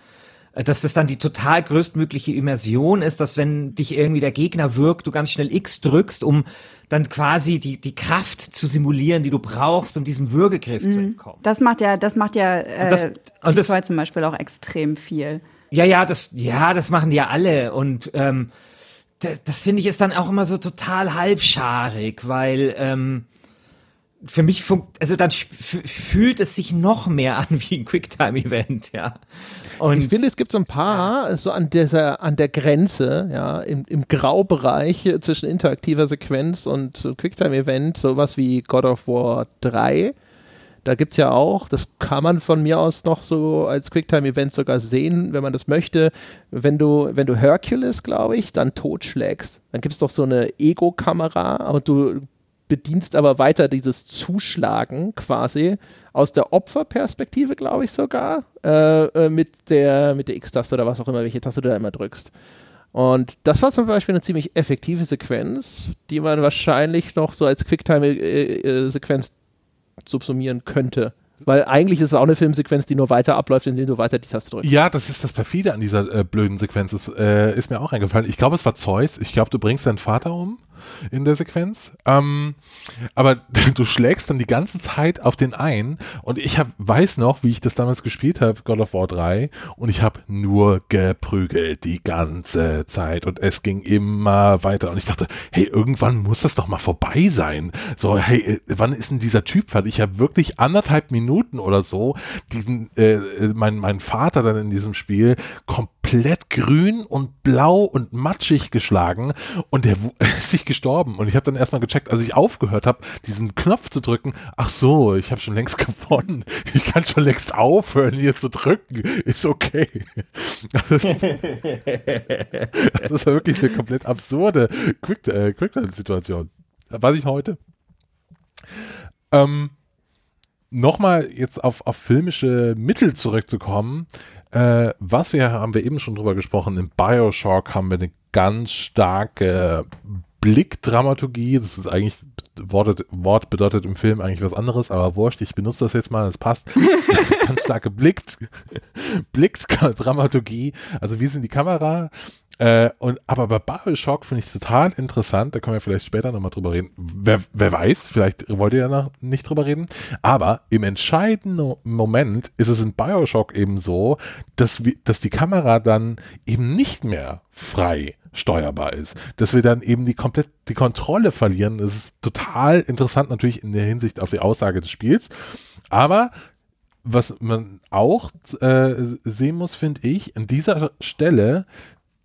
Dass das dann die total größtmögliche Immersion ist, dass wenn dich irgendwie der Gegner wirkt, du ganz schnell X drückst, um dann quasi die, die Kraft zu simulieren, die du brauchst, um diesem Würgegriff mhm. zu entkommen. Das macht ja, das macht ja äh, und das, und das, zum Beispiel auch extrem viel. Ja, ja, das, ja, das machen die ja alle. Und ähm, das, das finde ich ist dann auch immer so total halbscharig, weil ähm, für mich funkt, also dann fühlt es sich noch mehr an wie ein Quicktime-Event, ja. Und ich finde, es gibt so ein paar, ja. so an dieser, an der Grenze, ja, im, im Graubereich zwischen interaktiver Sequenz und Quicktime-Event, sowas wie God of War 3. Da gibt es ja auch, das kann man von mir aus noch so als Quicktime-Event sogar sehen, wenn man das möchte. Wenn du, wenn du Hercules, glaube ich, dann totschlägst, dann gibt es doch so eine Ego-Kamera, aber du bedienst aber weiter dieses Zuschlagen quasi aus der Opferperspektive, glaube ich sogar, äh, äh, mit der, mit der X-Taste oder was auch immer, welche Taste du da immer drückst. Und das war zum Beispiel eine ziemlich effektive Sequenz, die man wahrscheinlich noch so als Quicktime-Sequenz äh, äh, subsumieren könnte. Weil eigentlich ist es auch eine Filmsequenz, die nur weiter abläuft, indem du weiter die Taste drückst. Ja, das ist das Perfide an dieser äh, blöden Sequenz. Das äh, ist mir auch eingefallen. Ich glaube, es war Zeus. Ich glaube, du bringst deinen Vater um in der Sequenz. Ähm, aber du schlägst dann die ganze Zeit auf den ein und ich hab, weiß noch, wie ich das damals gespielt habe, God of War 3, und ich habe nur geprügelt die ganze Zeit und es ging immer weiter und ich dachte, hey, irgendwann muss das doch mal vorbei sein. So, hey, äh, wann ist denn dieser Typ fertig? Ich habe wirklich anderthalb Minuten oder so diesen, äh, äh mein, mein Vater dann in diesem Spiel komplett grün und blau und matschig geschlagen und der ist sich gestorben. Und ich habe dann erstmal gecheckt, als ich aufgehört habe, diesen Knopf zu drücken, ach so, ich habe schon längst gewonnen. Ich kann schon längst aufhören, hier zu drücken. Ist okay. Das ist, das ist wirklich eine komplett absurde Quick-Situation. Äh, Weiß ich heute. Ähm, Nochmal jetzt auf, auf filmische Mittel zurückzukommen. Äh, was wir haben wir eben schon drüber gesprochen, in Bioshock haben wir eine ganz starke Blickdramaturgie, das ist eigentlich, Wort, Wort bedeutet im Film eigentlich was anderes, aber wurscht, ich benutze das jetzt mal, es passt. Ganz starke Blick, Blickdramaturgie, also wie sind die Kamera, äh, und, aber bei Bioshock finde ich total interessant, da können wir vielleicht später nochmal drüber reden. Wer, wer weiß, vielleicht wollt ihr ja noch nicht drüber reden. Aber im entscheidenden Moment ist es in Bioshock eben so, dass, wir, dass die Kamera dann eben nicht mehr frei steuerbar ist. Dass wir dann eben die komplett die Kontrolle verlieren. Das ist total interessant natürlich in der Hinsicht auf die Aussage des Spiels. Aber was man auch äh, sehen muss, finde ich, an dieser Stelle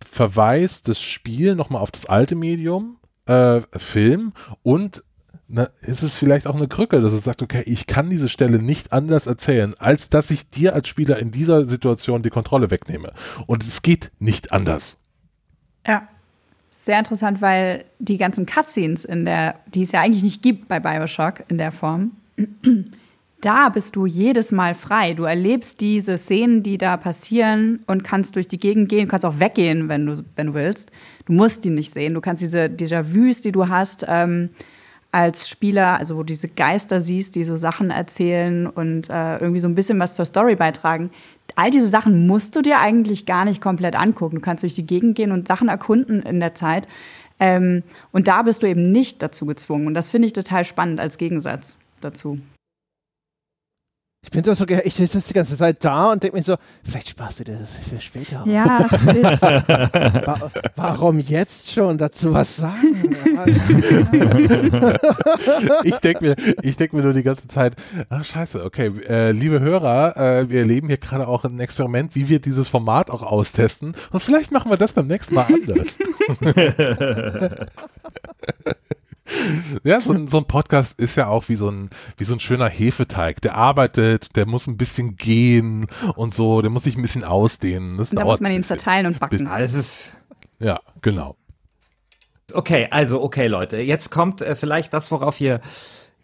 verweist das Spiel nochmal auf das alte Medium, äh, Film und na, ist es vielleicht auch eine Krücke, dass es sagt, okay, ich kann diese Stelle nicht anders erzählen, als dass ich dir als Spieler in dieser Situation die Kontrolle wegnehme. Und es geht nicht anders. Ja. Sehr interessant, weil die ganzen Cutscenes in der, die es ja eigentlich nicht gibt bei Bioshock in der Form, da bist du jedes Mal frei. Du erlebst diese Szenen, die da passieren und kannst durch die Gegend gehen. Kannst auch weggehen, wenn du, wenn du willst. Du musst die nicht sehen. Du kannst diese Déjà-vus, die du hast, ähm, als Spieler, also wo diese Geister siehst, die so Sachen erzählen und äh, irgendwie so ein bisschen was zur Story beitragen. All diese Sachen musst du dir eigentlich gar nicht komplett angucken. Du kannst durch die Gegend gehen und Sachen erkunden in der Zeit. Ähm, und da bist du eben nicht dazu gezwungen. Und das finde ich total spannend als Gegensatz dazu. Ich bin doch so, ich sitze die ganze Zeit da und denke mir so, vielleicht sparst du dir das für später. Ja, Warum jetzt schon dazu was sagen? ich denke mir, ich mir nur die ganze Zeit, ach scheiße, okay, äh, liebe Hörer, äh, wir erleben hier gerade auch ein Experiment, wie wir dieses Format auch austesten und vielleicht machen wir das beim nächsten Mal anders. Ja, so, so, ein Podcast ist ja auch wie so ein, wie so ein schöner Hefeteig. Der arbeitet, der muss ein bisschen gehen und so, der muss sich ein bisschen ausdehnen. Das und da muss man ihn zerteilen und backen. Alles ist. Ja, genau. Okay, also, okay, Leute. Jetzt kommt äh, vielleicht das, worauf ihr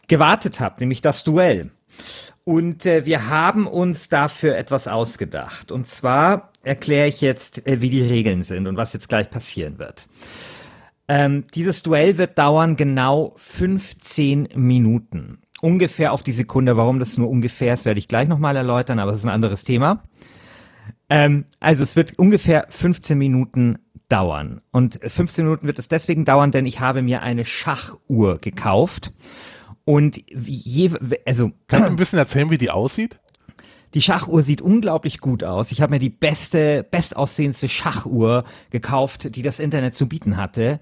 gewartet habt, nämlich das Duell. Und äh, wir haben uns dafür etwas ausgedacht. Und zwar erkläre ich jetzt, äh, wie die Regeln sind und was jetzt gleich passieren wird. Ähm, dieses Duell wird dauern genau 15 Minuten. Ungefähr auf die Sekunde. Warum das nur ungefähr ist, werde ich gleich nochmal erläutern, aber es ist ein anderes Thema. Ähm, also es wird ungefähr 15 Minuten dauern. Und 15 Minuten wird es deswegen dauern, denn ich habe mir eine Schachuhr gekauft. Und je, also. Kannst du ein bisschen erzählen, wie die aussieht? Die Schachuhr sieht unglaublich gut aus. Ich habe mir die beste, bestaussehendste Schachuhr gekauft, die das Internet zu bieten hatte.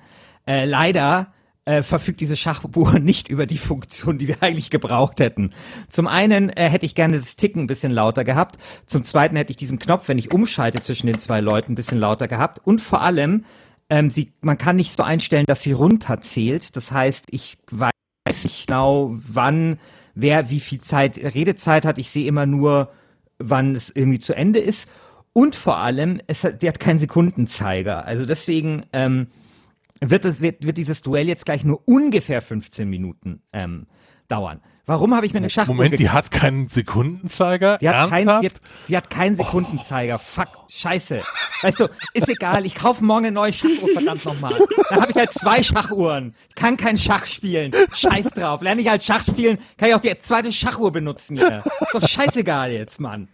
Äh, leider äh, verfügt diese Schachuhr nicht über die Funktion, die wir eigentlich gebraucht hätten. Zum einen äh, hätte ich gerne das Ticken ein bisschen lauter gehabt. Zum zweiten hätte ich diesen Knopf, wenn ich umschalte zwischen den zwei Leuten, ein bisschen lauter gehabt. Und vor allem, ähm, sie, man kann nicht so einstellen, dass sie runterzählt. Das heißt, ich weiß nicht genau, wann wer wie viel Zeit Redezeit hat. Ich sehe immer nur wann es irgendwie zu Ende ist. Und vor allem, es hat, die hat keinen Sekundenzeiger. Also deswegen ähm, wird, es, wird, wird dieses Duell jetzt gleich nur ungefähr 15 Minuten ähm, dauern. Warum habe ich mir eine Schachuhr Moment, gekauft? die hat keinen Sekundenzeiger? Die hat, kein, die, hat, die hat keinen Sekundenzeiger. Oh. Fuck, scheiße. Weißt du, ist egal, ich kaufe morgen eine neue Schachuhr, verdammt nochmal. Dann habe ich halt zwei Schachuhren. Ich kann kein Schach spielen. Scheiß drauf. Lerne ich halt Schach spielen, kann ich auch die zweite Schachuhr benutzen hier. Ist doch scheißegal jetzt, Mann.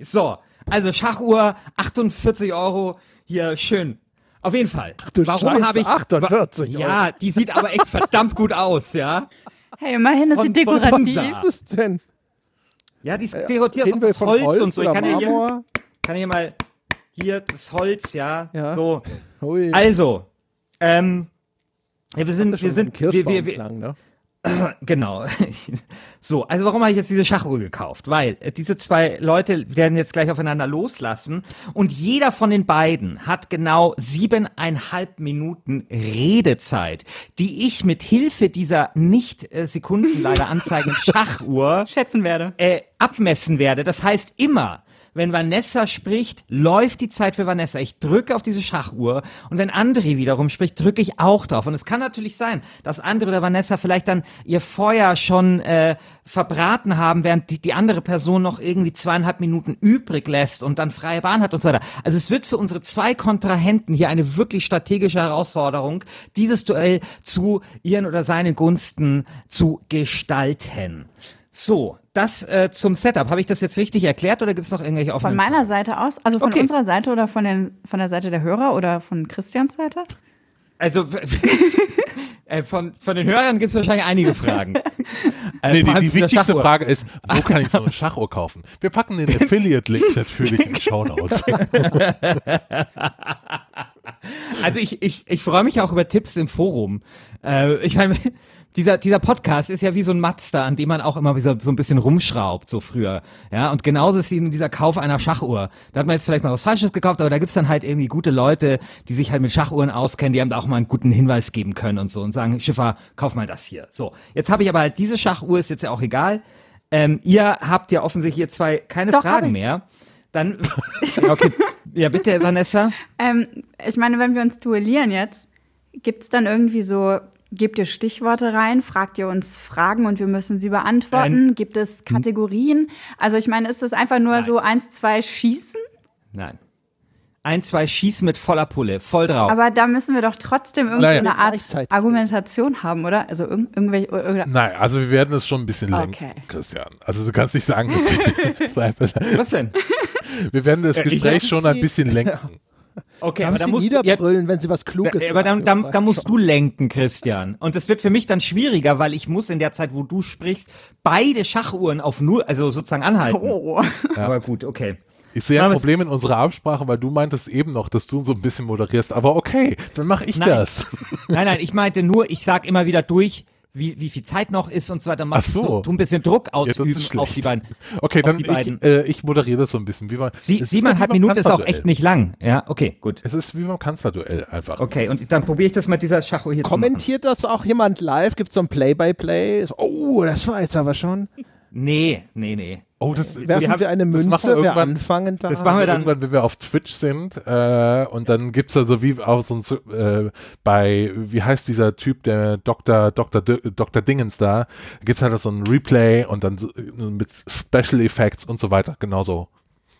So, also Schachuhr, 48 Euro. Hier, schön. Auf jeden Fall. Ach, du Warum habe ich 48 Euro. Ja, die sieht aber echt verdammt gut aus, ja. Hey, immerhin ist sie dekorativ. Was ist das denn? Ja, die ist äh, dekorativ aus Holz, Holz, und so. Ich kann hier, kann hier mal, hier, das Holz, ja, ja. so. Ui. Also, ähm, ja, wir sind, wir sind, wir, wir, wir, ne? Genau. So, also warum habe ich jetzt diese Schachuhr gekauft? Weil äh, diese zwei Leute werden jetzt gleich aufeinander loslassen und jeder von den beiden hat genau siebeneinhalb Minuten Redezeit, die ich mit Hilfe dieser nicht äh, Sekunden leider anzeigenden Schachuhr schätzen werde, äh, abmessen werde. Das heißt immer, wenn Vanessa spricht, läuft die Zeit für Vanessa. Ich drücke auf diese Schachuhr und wenn André wiederum spricht, drücke ich auch drauf. Und es kann natürlich sein, dass André oder Vanessa vielleicht dann ihr Feuer schon äh, verbraten haben, während die, die andere Person noch irgendwie zweieinhalb Minuten übrig lässt und dann freie Bahn hat und so weiter. Also es wird für unsere zwei Kontrahenten hier eine wirklich strategische Herausforderung, dieses Duell zu ihren oder seinen Gunsten zu gestalten. So, das äh, zum Setup. Habe ich das jetzt richtig erklärt oder gibt es noch irgendwelche offenen Von meiner Seite aus? Also von okay. unserer Seite oder von, den, von der Seite der Hörer oder von Christians Seite? Also äh, von, von den Hörern gibt es wahrscheinlich einige Fragen. Äh, nee, die, die wichtigste Frage ist, wo kann ich so eine Schachuhr kaufen? Wir packen den Affiliate-Link natürlich in die Show Notes. Also ich, ich, ich freue mich auch über Tipps im Forum. Äh, ich meine, dieser, dieser Podcast ist ja wie so ein Mazda, an dem man auch immer so, so ein bisschen rumschraubt, so früher. Ja, und genauso ist eben dieser Kauf einer Schachuhr. Da hat man jetzt vielleicht mal was Falsches gekauft, aber da gibt's dann halt irgendwie gute Leute, die sich halt mit Schachuhren auskennen, die haben da auch mal einen guten Hinweis geben können und so und sagen, Schiffer, kauf mal das hier. So, jetzt habe ich aber halt diese Schachuhr, ist jetzt ja auch egal. Ähm, ihr habt ja offensichtlich hier zwei keine Doch, Fragen mehr. Dann, okay, ja bitte, Vanessa. Ähm, ich meine, wenn wir uns duellieren jetzt, gibt's dann irgendwie so Gebt ihr Stichworte rein? Fragt ihr uns Fragen und wir müssen sie beantworten? Ähm, Gibt es Kategorien? Also ich meine, ist das einfach nur nein. so eins, zwei Schießen? Nein. Ein, zwei Schießen mit voller Pulle, voll drauf. Aber da müssen wir doch trotzdem irgendwie eine Art Argumentation haben, oder? Also irg irgendwelche. Oder? Nein, also wir werden es schon ein bisschen lenken, okay. Christian. Also du kannst nicht sagen, dass wir, Was denn? Wir werden das Gespräch schon ein bisschen lenken. Okay, aber da musst niederbrüllen, ja, wenn sie was Kluges sagen. Aber dann, dann, dann musst du lenken, Christian. Und das wird für mich dann schwieriger, weil ich muss in der Zeit, wo du sprichst, beide Schachuhren auf null, also sozusagen anhalten. Oh. Ja. Aber gut, okay. Ich sehe ein Problem in unserer Absprache, weil du meintest eben noch, dass du so ein bisschen moderierst. Aber okay, dann mache ich nein. das. Nein, nein, ich meinte nur, ich sag immer wieder durch, wie, wie viel Zeit noch ist und so weiter. Mach, Ach so. Du, tu ein bisschen Druck ausüben ja, auf die beiden. Okay, dann ich, äh, ich moderiere das so ein bisschen. Wie man, Sie, siebeneinhalb Minuten ist auch echt nicht lang. Ja, okay, gut. Es ist wie beim Kanzlerduell einfach. Okay, und dann probiere ich das mit dieser Schacho hier Kommentiert das auch jemand live? Gibt es so ein Play-by-Play? -play? Oh, das war jetzt aber schon. Nee, nee, nee. Oh, das, Werfen wir, wir eine Münze, wir anfangen da. Das machen wir dann. Irgendwann, wenn wir auf Twitch sind äh, und dann gibt es da so wie auch so ein, äh, bei, wie heißt dieser Typ, der Dr. Dr. Dr. Dingens da, gibt es halt so ein Replay und dann so, mit Special Effects und so weiter, genauso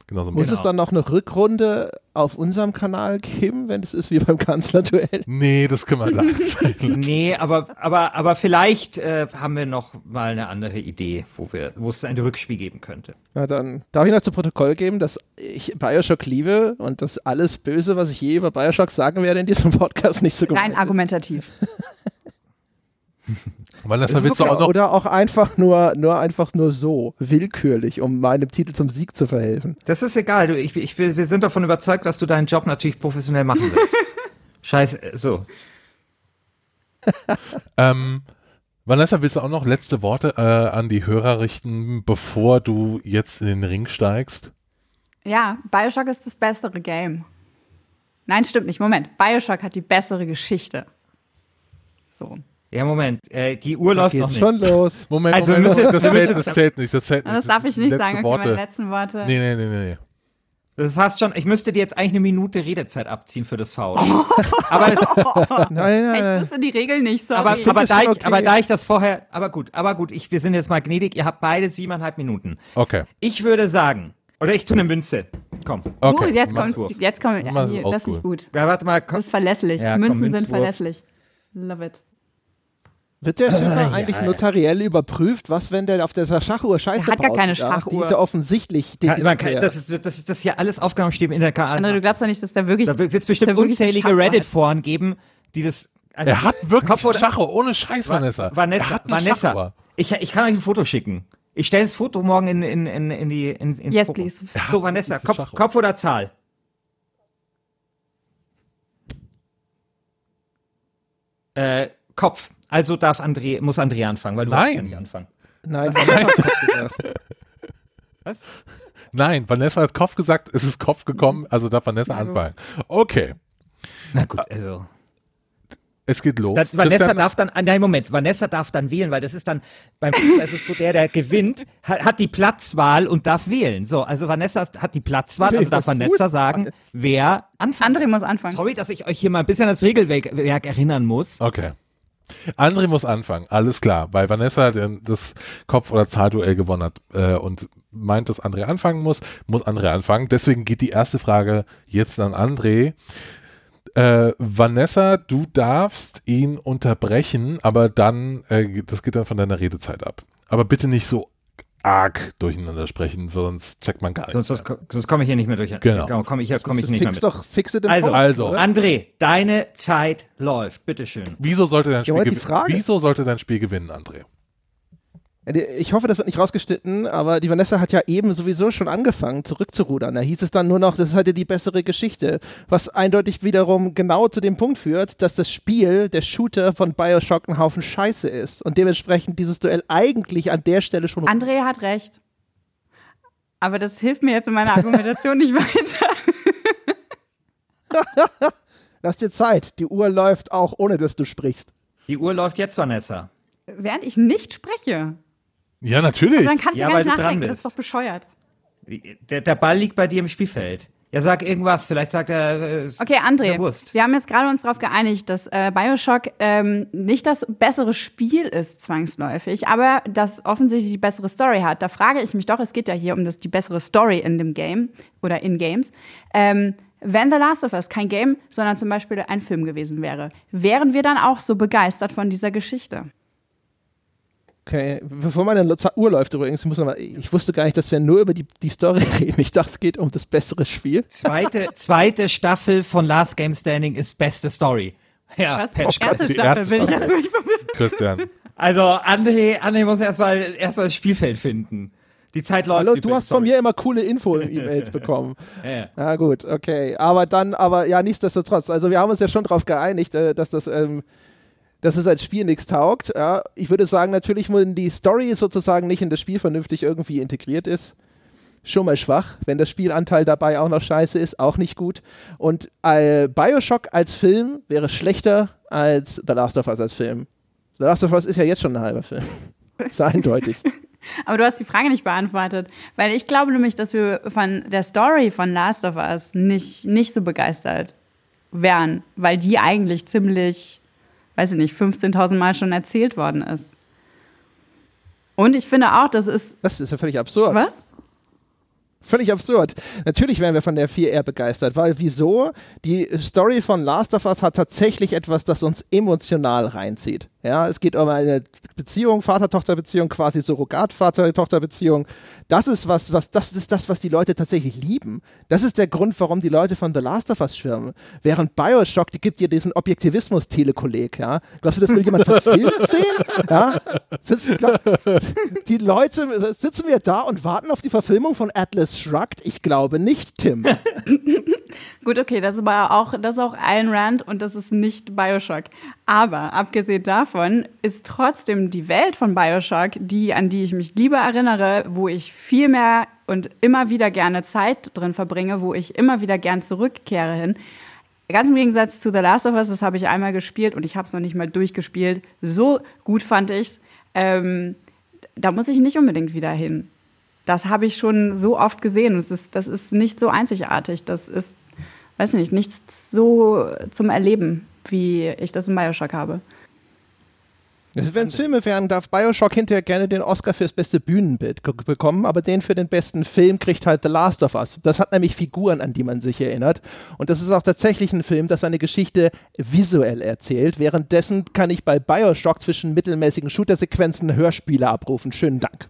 Genau so Muss genau. es dann noch eine Rückrunde auf unserem Kanal geben, wenn es ist wie beim Kanzlerduell? Nee, das können wir gleich Nee, aber, aber, aber vielleicht äh, haben wir noch mal eine andere Idee, wo, wir, wo es ein Rückspiel geben könnte. Na dann darf ich noch zu Protokoll geben, dass ich Bioshock liebe und dass alles Böse, was ich je über Bioshock sagen werde in diesem Podcast, nicht so gut Rein argumentativ. Weil das willst du auch noch oder auch einfach nur, nur einfach nur so, willkürlich, um meinem Titel zum Sieg zu verhelfen. Das ist egal. Du, ich, ich, wir sind davon überzeugt, dass du deinen Job natürlich professionell machen willst. Scheiße, so. ähm, Vanessa, willst du auch noch letzte Worte äh, an die Hörer richten, bevor du jetzt in den Ring steigst? Ja, Bioshock ist das bessere Game. Nein, stimmt nicht. Moment. Bioshock hat die bessere Geschichte. So. Ja, Moment, äh, die Uhr läuft noch nicht. schon los. Moment, also, Moment, Moment. Das, zählt, das, zählt, nicht, das zählt nicht. Das darf ich nicht sagen, okay, meine letzten Worte. Nee, nee, nee, nee. Das heißt schon, ich müsste dir jetzt eigentlich eine Minute Redezeit abziehen für das Foul. Oh. Aber das, nein, nein, nein. Ich wusste die Regel nicht, sorry. Aber, aber, da ich, okay. aber da ich das vorher, aber gut, aber gut, ich, wir sind jetzt mal gnädig, ihr habt beide siebeneinhalb Minuten. Okay. Ich würde sagen, oder ich tue eine Münze. Komm. Okay. Uh, jetzt kommt, jetzt kommt, ja, das ist nicht gut. Ja, warte mal, komm. Das ist verlässlich. Ja, Münzen komm, sind verlässlich. Love it. Wird der Schiffer äh, eigentlich ja, notariell ja. überprüft? Was, wenn der auf der Schachuhr Scheiße der hat gar keine Schachuhr. Die ist ja offensichtlich kann, kann, das, ist, das ist das hier alles Aufgaben stehen in der KA. Du glaubst doch nicht, dass der wirklich. Da wird es bestimmt unzählige Reddit-Foren geben, die das. Also er hat wirklich Kopf Schachuhr, ohne Scheiß, Vanessa. Vanessa, Vanessa. Ich, ich kann euch ein Foto schicken. Ich stelle das Foto morgen in, in, in, in die. In, in yes, please. So, Vanessa, Kopf, Kopf oder Zahl? Äh, Kopf. Also darf André, muss André anfangen, weil du Nein. ja nicht anfangen. Nein, Vanessa Was? Nein, Vanessa hat Kopf gesagt, es ist Kopf gekommen, also darf Vanessa anfangen. Okay. Na gut, also. Es geht los. Das, Vanessa darf dann, nein, Moment, Vanessa darf dann wählen, weil das ist dann, beim Fußball ist es so, der, der gewinnt, hat, hat, die Platzwahl und darf wählen. So, also Vanessa hat die Platzwahl, also darf Vanessa sagen, wer anfängt. André muss anfangen. Sorry, dass ich euch hier mal ein bisschen ans Regelwerk erinnern muss. Okay. André muss anfangen, alles klar, weil Vanessa das Kopf- oder Zahlduell gewonnen hat äh, und meint, dass André anfangen muss, muss André anfangen. Deswegen geht die erste Frage jetzt an André. Äh, Vanessa, du darfst ihn unterbrechen, aber dann, äh, das geht dann von deiner Redezeit ab. Aber bitte nicht so arg durcheinander sprechen, sonst checkt man gar nichts. Sonst, sonst komme ich hier nicht mehr durch. Genau. Komme ich, komm ich nicht fix mehr mit. Doch, fixe den also, Punkt, also André, deine Zeit läuft. Bitteschön. Wieso sollte dein Spiel, ja, wieso sollte dein Spiel gewinnen, André? Ich hoffe, das wird nicht rausgeschnitten, aber die Vanessa hat ja eben sowieso schon angefangen, zurückzurudern. Da hieß es dann nur noch, das ist halt die bessere Geschichte. Was eindeutig wiederum genau zu dem Punkt führt, dass das Spiel, der Shooter von Bioshock ein Haufen Scheiße ist. Und dementsprechend dieses Duell eigentlich an der Stelle schon. André hat recht. Aber das hilft mir jetzt in meiner Argumentation nicht weiter. Lass dir Zeit. Die Uhr läuft auch, ohne dass du sprichst. Die Uhr läuft jetzt, Vanessa. Während ich nicht spreche. Ja, natürlich. Aber dann kannst du ja, gar nicht nachdenken, das ist doch bescheuert. Der, der, Ball liegt bei dir im Spielfeld. Ja, sag irgendwas, vielleicht sagt er. Äh, okay, André, wir haben jetzt gerade uns darauf geeinigt, dass äh, Bioshock ähm, nicht das bessere Spiel ist, zwangsläufig, aber das offensichtlich die bessere Story hat. Da frage ich mich doch, es geht ja hier um das, die bessere Story in dem Game oder in Games. Ähm, wenn The Last of Us kein Game, sondern zum Beispiel ein Film gewesen wäre, wären wir dann auch so begeistert von dieser Geschichte? Okay, bevor meine Uhr läuft übrigens, ich, muss noch mal, ich wusste gar nicht, dass wir nur über die, die Story reden. Ich dachte, es geht um das bessere Spiel. Zweite, zweite Staffel von Last Game Standing ist beste Story. Ja, Was? Patch erste Staffel erste bin ich jetzt wirklich Christian. Also André, André muss erstmal erstmal das Spielfeld finden. Die Zeit läuft. Hallo, du hast von mir immer coole Info-E-Mails bekommen. ja, ja. ja, gut, okay. Aber dann, aber ja, nichtsdestotrotz. Also wir haben uns ja schon darauf geeinigt, äh, dass das ähm, dass es als Spiel nichts taugt. Ja, ich würde sagen, natürlich, wenn die Story sozusagen nicht in das Spiel vernünftig irgendwie integriert ist, schon mal schwach. Wenn der Spielanteil dabei auch noch scheiße ist, auch nicht gut. Und äh, Bioshock als Film wäre schlechter als The Last of Us als Film. The Last of Us ist ja jetzt schon ein halber Film. ist eindeutig. Aber du hast die Frage nicht beantwortet, weil ich glaube nämlich, dass wir von der Story von Last of Us nicht, nicht so begeistert wären, weil die eigentlich ziemlich weiß ich nicht, 15.000 Mal schon erzählt worden ist. Und ich finde auch, das ist. Das ist ja völlig absurd. Was? Völlig absurd. Natürlich wären wir von der 4R begeistert, weil wieso? Die Story von Last of Us hat tatsächlich etwas, das uns emotional reinzieht. Ja, es geht um eine Beziehung, Vater-Tochter-Beziehung, quasi Surrogat-Vater-Tochter-Beziehung. Das ist was, was, das ist das, was die Leute tatsächlich lieben. Das ist der Grund, warum die Leute von The Last of Us schwärmen. Während Bioshock, die gibt dir diesen Objektivismus-Telekolleg, ja. Glaubst du, das will jemand verfilmt sehen? Ja? Sitzen, glaub, die Leute, sitzen wir da und warten auf die Verfilmung von Atlas Shrugged? Ich glaube nicht, Tim. Gut, okay, das ist aber auch, das ist auch Ayn Rand und das ist nicht Bioshock. Aber abgesehen davon ist trotzdem die Welt von Bioshock, die, an die ich mich lieber erinnere, wo ich viel mehr und immer wieder gerne Zeit drin verbringe, wo ich immer wieder gern zurückkehre hin. Ganz im Gegensatz zu The Last of Us, das habe ich einmal gespielt und ich habe es noch nicht mal durchgespielt. So gut fand ich's. Ähm, da muss ich nicht unbedingt wieder hin. Das habe ich schon so oft gesehen. Das ist, das ist nicht so einzigartig. Das ist weiß nicht, nichts so zum Erleben, wie ich das in Bioshock habe. Wenn es Filme wären, darf Bioshock hinterher gerne den Oscar fürs beste Bühnenbild bekommen, aber den für den besten Film kriegt halt The Last of Us. Das hat nämlich Figuren, an die man sich erinnert. Und das ist auch tatsächlich ein Film, das seine Geschichte visuell erzählt. Währenddessen kann ich bei Bioshock zwischen mittelmäßigen Shooter-Sequenzen Hörspiele abrufen. Schönen Dank.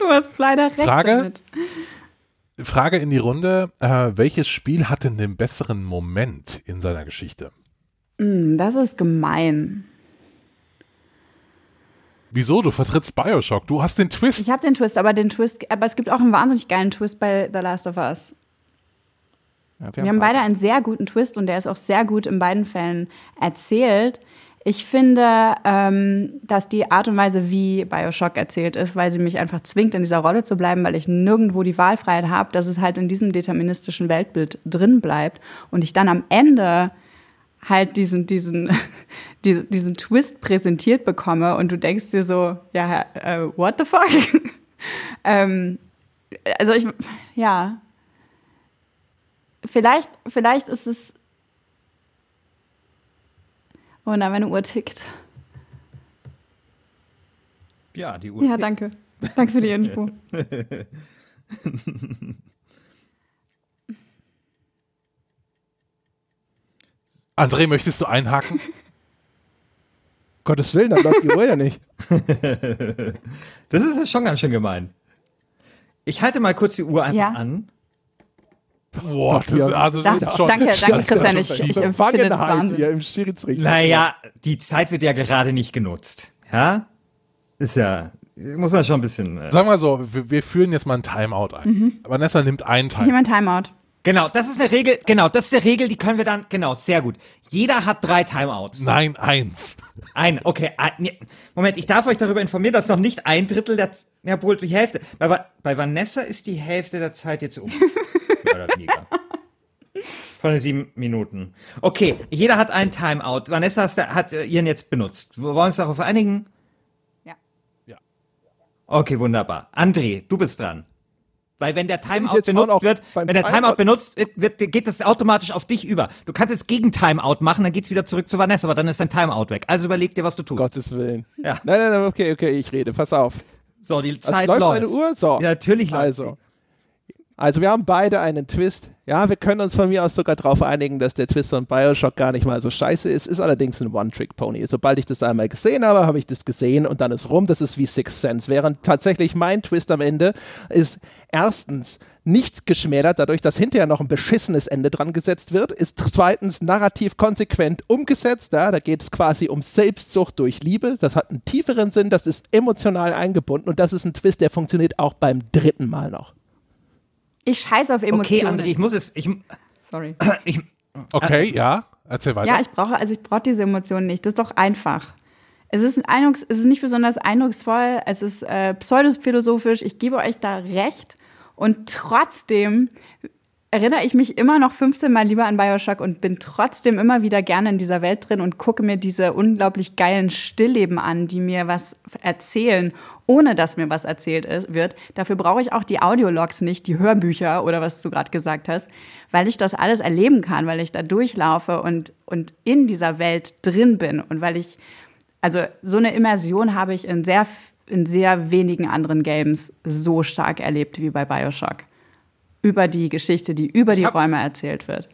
Du hast leider recht Frage? damit. Frage in die Runde: äh, Welches Spiel hat denn den besseren Moment in seiner Geschichte? Mm, das ist gemein. Wieso? Du vertrittst Bioshock. Du hast den Twist. Ich habe den Twist, aber den Twist, aber es gibt auch einen wahnsinnig geilen Twist bei The Last of Us. Ja, wir, wir, haben beide einen sehr guten Twist und der ist auch sehr gut in beiden Fällen erzählt. Ich finde, ähm, dass die Art und Weise, wie Bioshock erzählt ist, weil sie mich einfach zwingt, in dieser Rolle zu bleiben, weil ich nirgendwo die Wahlfreiheit habe, dass es halt in diesem deterministischen Weltbild drin bleibt und ich dann am Ende halt diesen, diesen, diesen, Twist präsentiert bekomme und du denkst dir so, ja, äh, what the fuck? ähm, also ich, ja. Vielleicht, vielleicht ist es. Oh nein, meine Uhr tickt. Ja, die Uhr. Ja, tickt. danke. Danke für die Info. André, möchtest du einhaken? Gottes Willen, dann läuft die Uhr ja nicht. das ist schon ganz schön gemein. Ich halte mal kurz die Uhr einfach ja. an. Boah, das, also das ist schon, danke, danke, Christian. Ich, ich empfinde das Wahnsinn. Ja, im Schiedsrichter. Naja, die Zeit wird ja gerade nicht genutzt. Ja? Ist ja, muss man schon ein bisschen. Äh Sagen wir so, wir, wir, führen jetzt mal ein Timeout ein. Mhm. Vanessa nimmt einen Timeout. Ich nehme ein Timeout. Genau, das ist eine Regel, genau, das ist eine Regel, die können wir dann, genau, sehr gut. Jeder hat drei Timeouts. Nein, eins. Ein, okay. Ein, nee. Moment, ich darf euch darüber informieren, dass noch nicht ein Drittel der, ja wohl die Hälfte. Bei, bei Vanessa ist die Hälfte der Zeit jetzt um. Oder weniger. Von den sieben Minuten. Okay, jeder hat ein Timeout. Vanessa hat, hat ihren jetzt benutzt. Wir wollen uns darauf einigen? Ja. Ja. Okay, wunderbar. André, du bist dran. Weil wenn der Timeout benutzt wird, wenn der Timeout benutzt wird, geht das automatisch auf dich über. Du kannst es gegen Timeout machen, dann geht's wieder zurück zu Vanessa, aber dann ist dein Timeout weg. Also überleg dir, was du tust. Gottes Willen. Ja. Nein, nein, nein, okay, okay, ich rede. Pass auf. So, die Zeit also, läuft. Läuft Uhr? So. Ja, natürlich läuft Also. Also wir haben beide einen Twist. Ja, wir können uns von mir aus sogar darauf einigen, dass der Twist von Bioshock gar nicht mal so scheiße ist. Ist allerdings ein One-Trick-Pony. Sobald ich das einmal gesehen habe, habe ich das gesehen und dann ist rum. Das ist wie Six Sense. Während tatsächlich mein Twist am Ende ist erstens nicht geschmälert, dadurch, dass hinterher noch ein beschissenes Ende dran gesetzt wird, ist zweitens narrativ konsequent umgesetzt. Ja, da geht es quasi um Selbstsucht durch Liebe. Das hat einen tieferen Sinn, das ist emotional eingebunden und das ist ein Twist, der funktioniert auch beim dritten Mal noch. Ich scheiße auf Emotionen. Okay, André, ich muss es. Ich, Sorry. Ich, okay, ja. Erzähl weiter. Ja, ich brauche, also ich brauche diese Emotionen nicht. Das ist doch einfach. Es ist, ein Eindrucks, es ist nicht besonders eindrucksvoll, es ist äh, pseudophilosophisch, ich gebe euch da recht. Und trotzdem erinnere ich mich immer noch 15 Mal lieber an Bioshock und bin trotzdem immer wieder gerne in dieser Welt drin und gucke mir diese unglaublich geilen Stillleben an, die mir was erzählen, ohne dass mir was erzählt ist, wird. Dafür brauche ich auch die Audiologs nicht, die Hörbücher oder was du gerade gesagt hast, weil ich das alles erleben kann, weil ich da durchlaufe und, und in dieser Welt drin bin und weil ich, also so eine Immersion habe ich in sehr, in sehr wenigen anderen Games so stark erlebt wie bei Bioshock über die Geschichte, die über die Räume erzählt wird.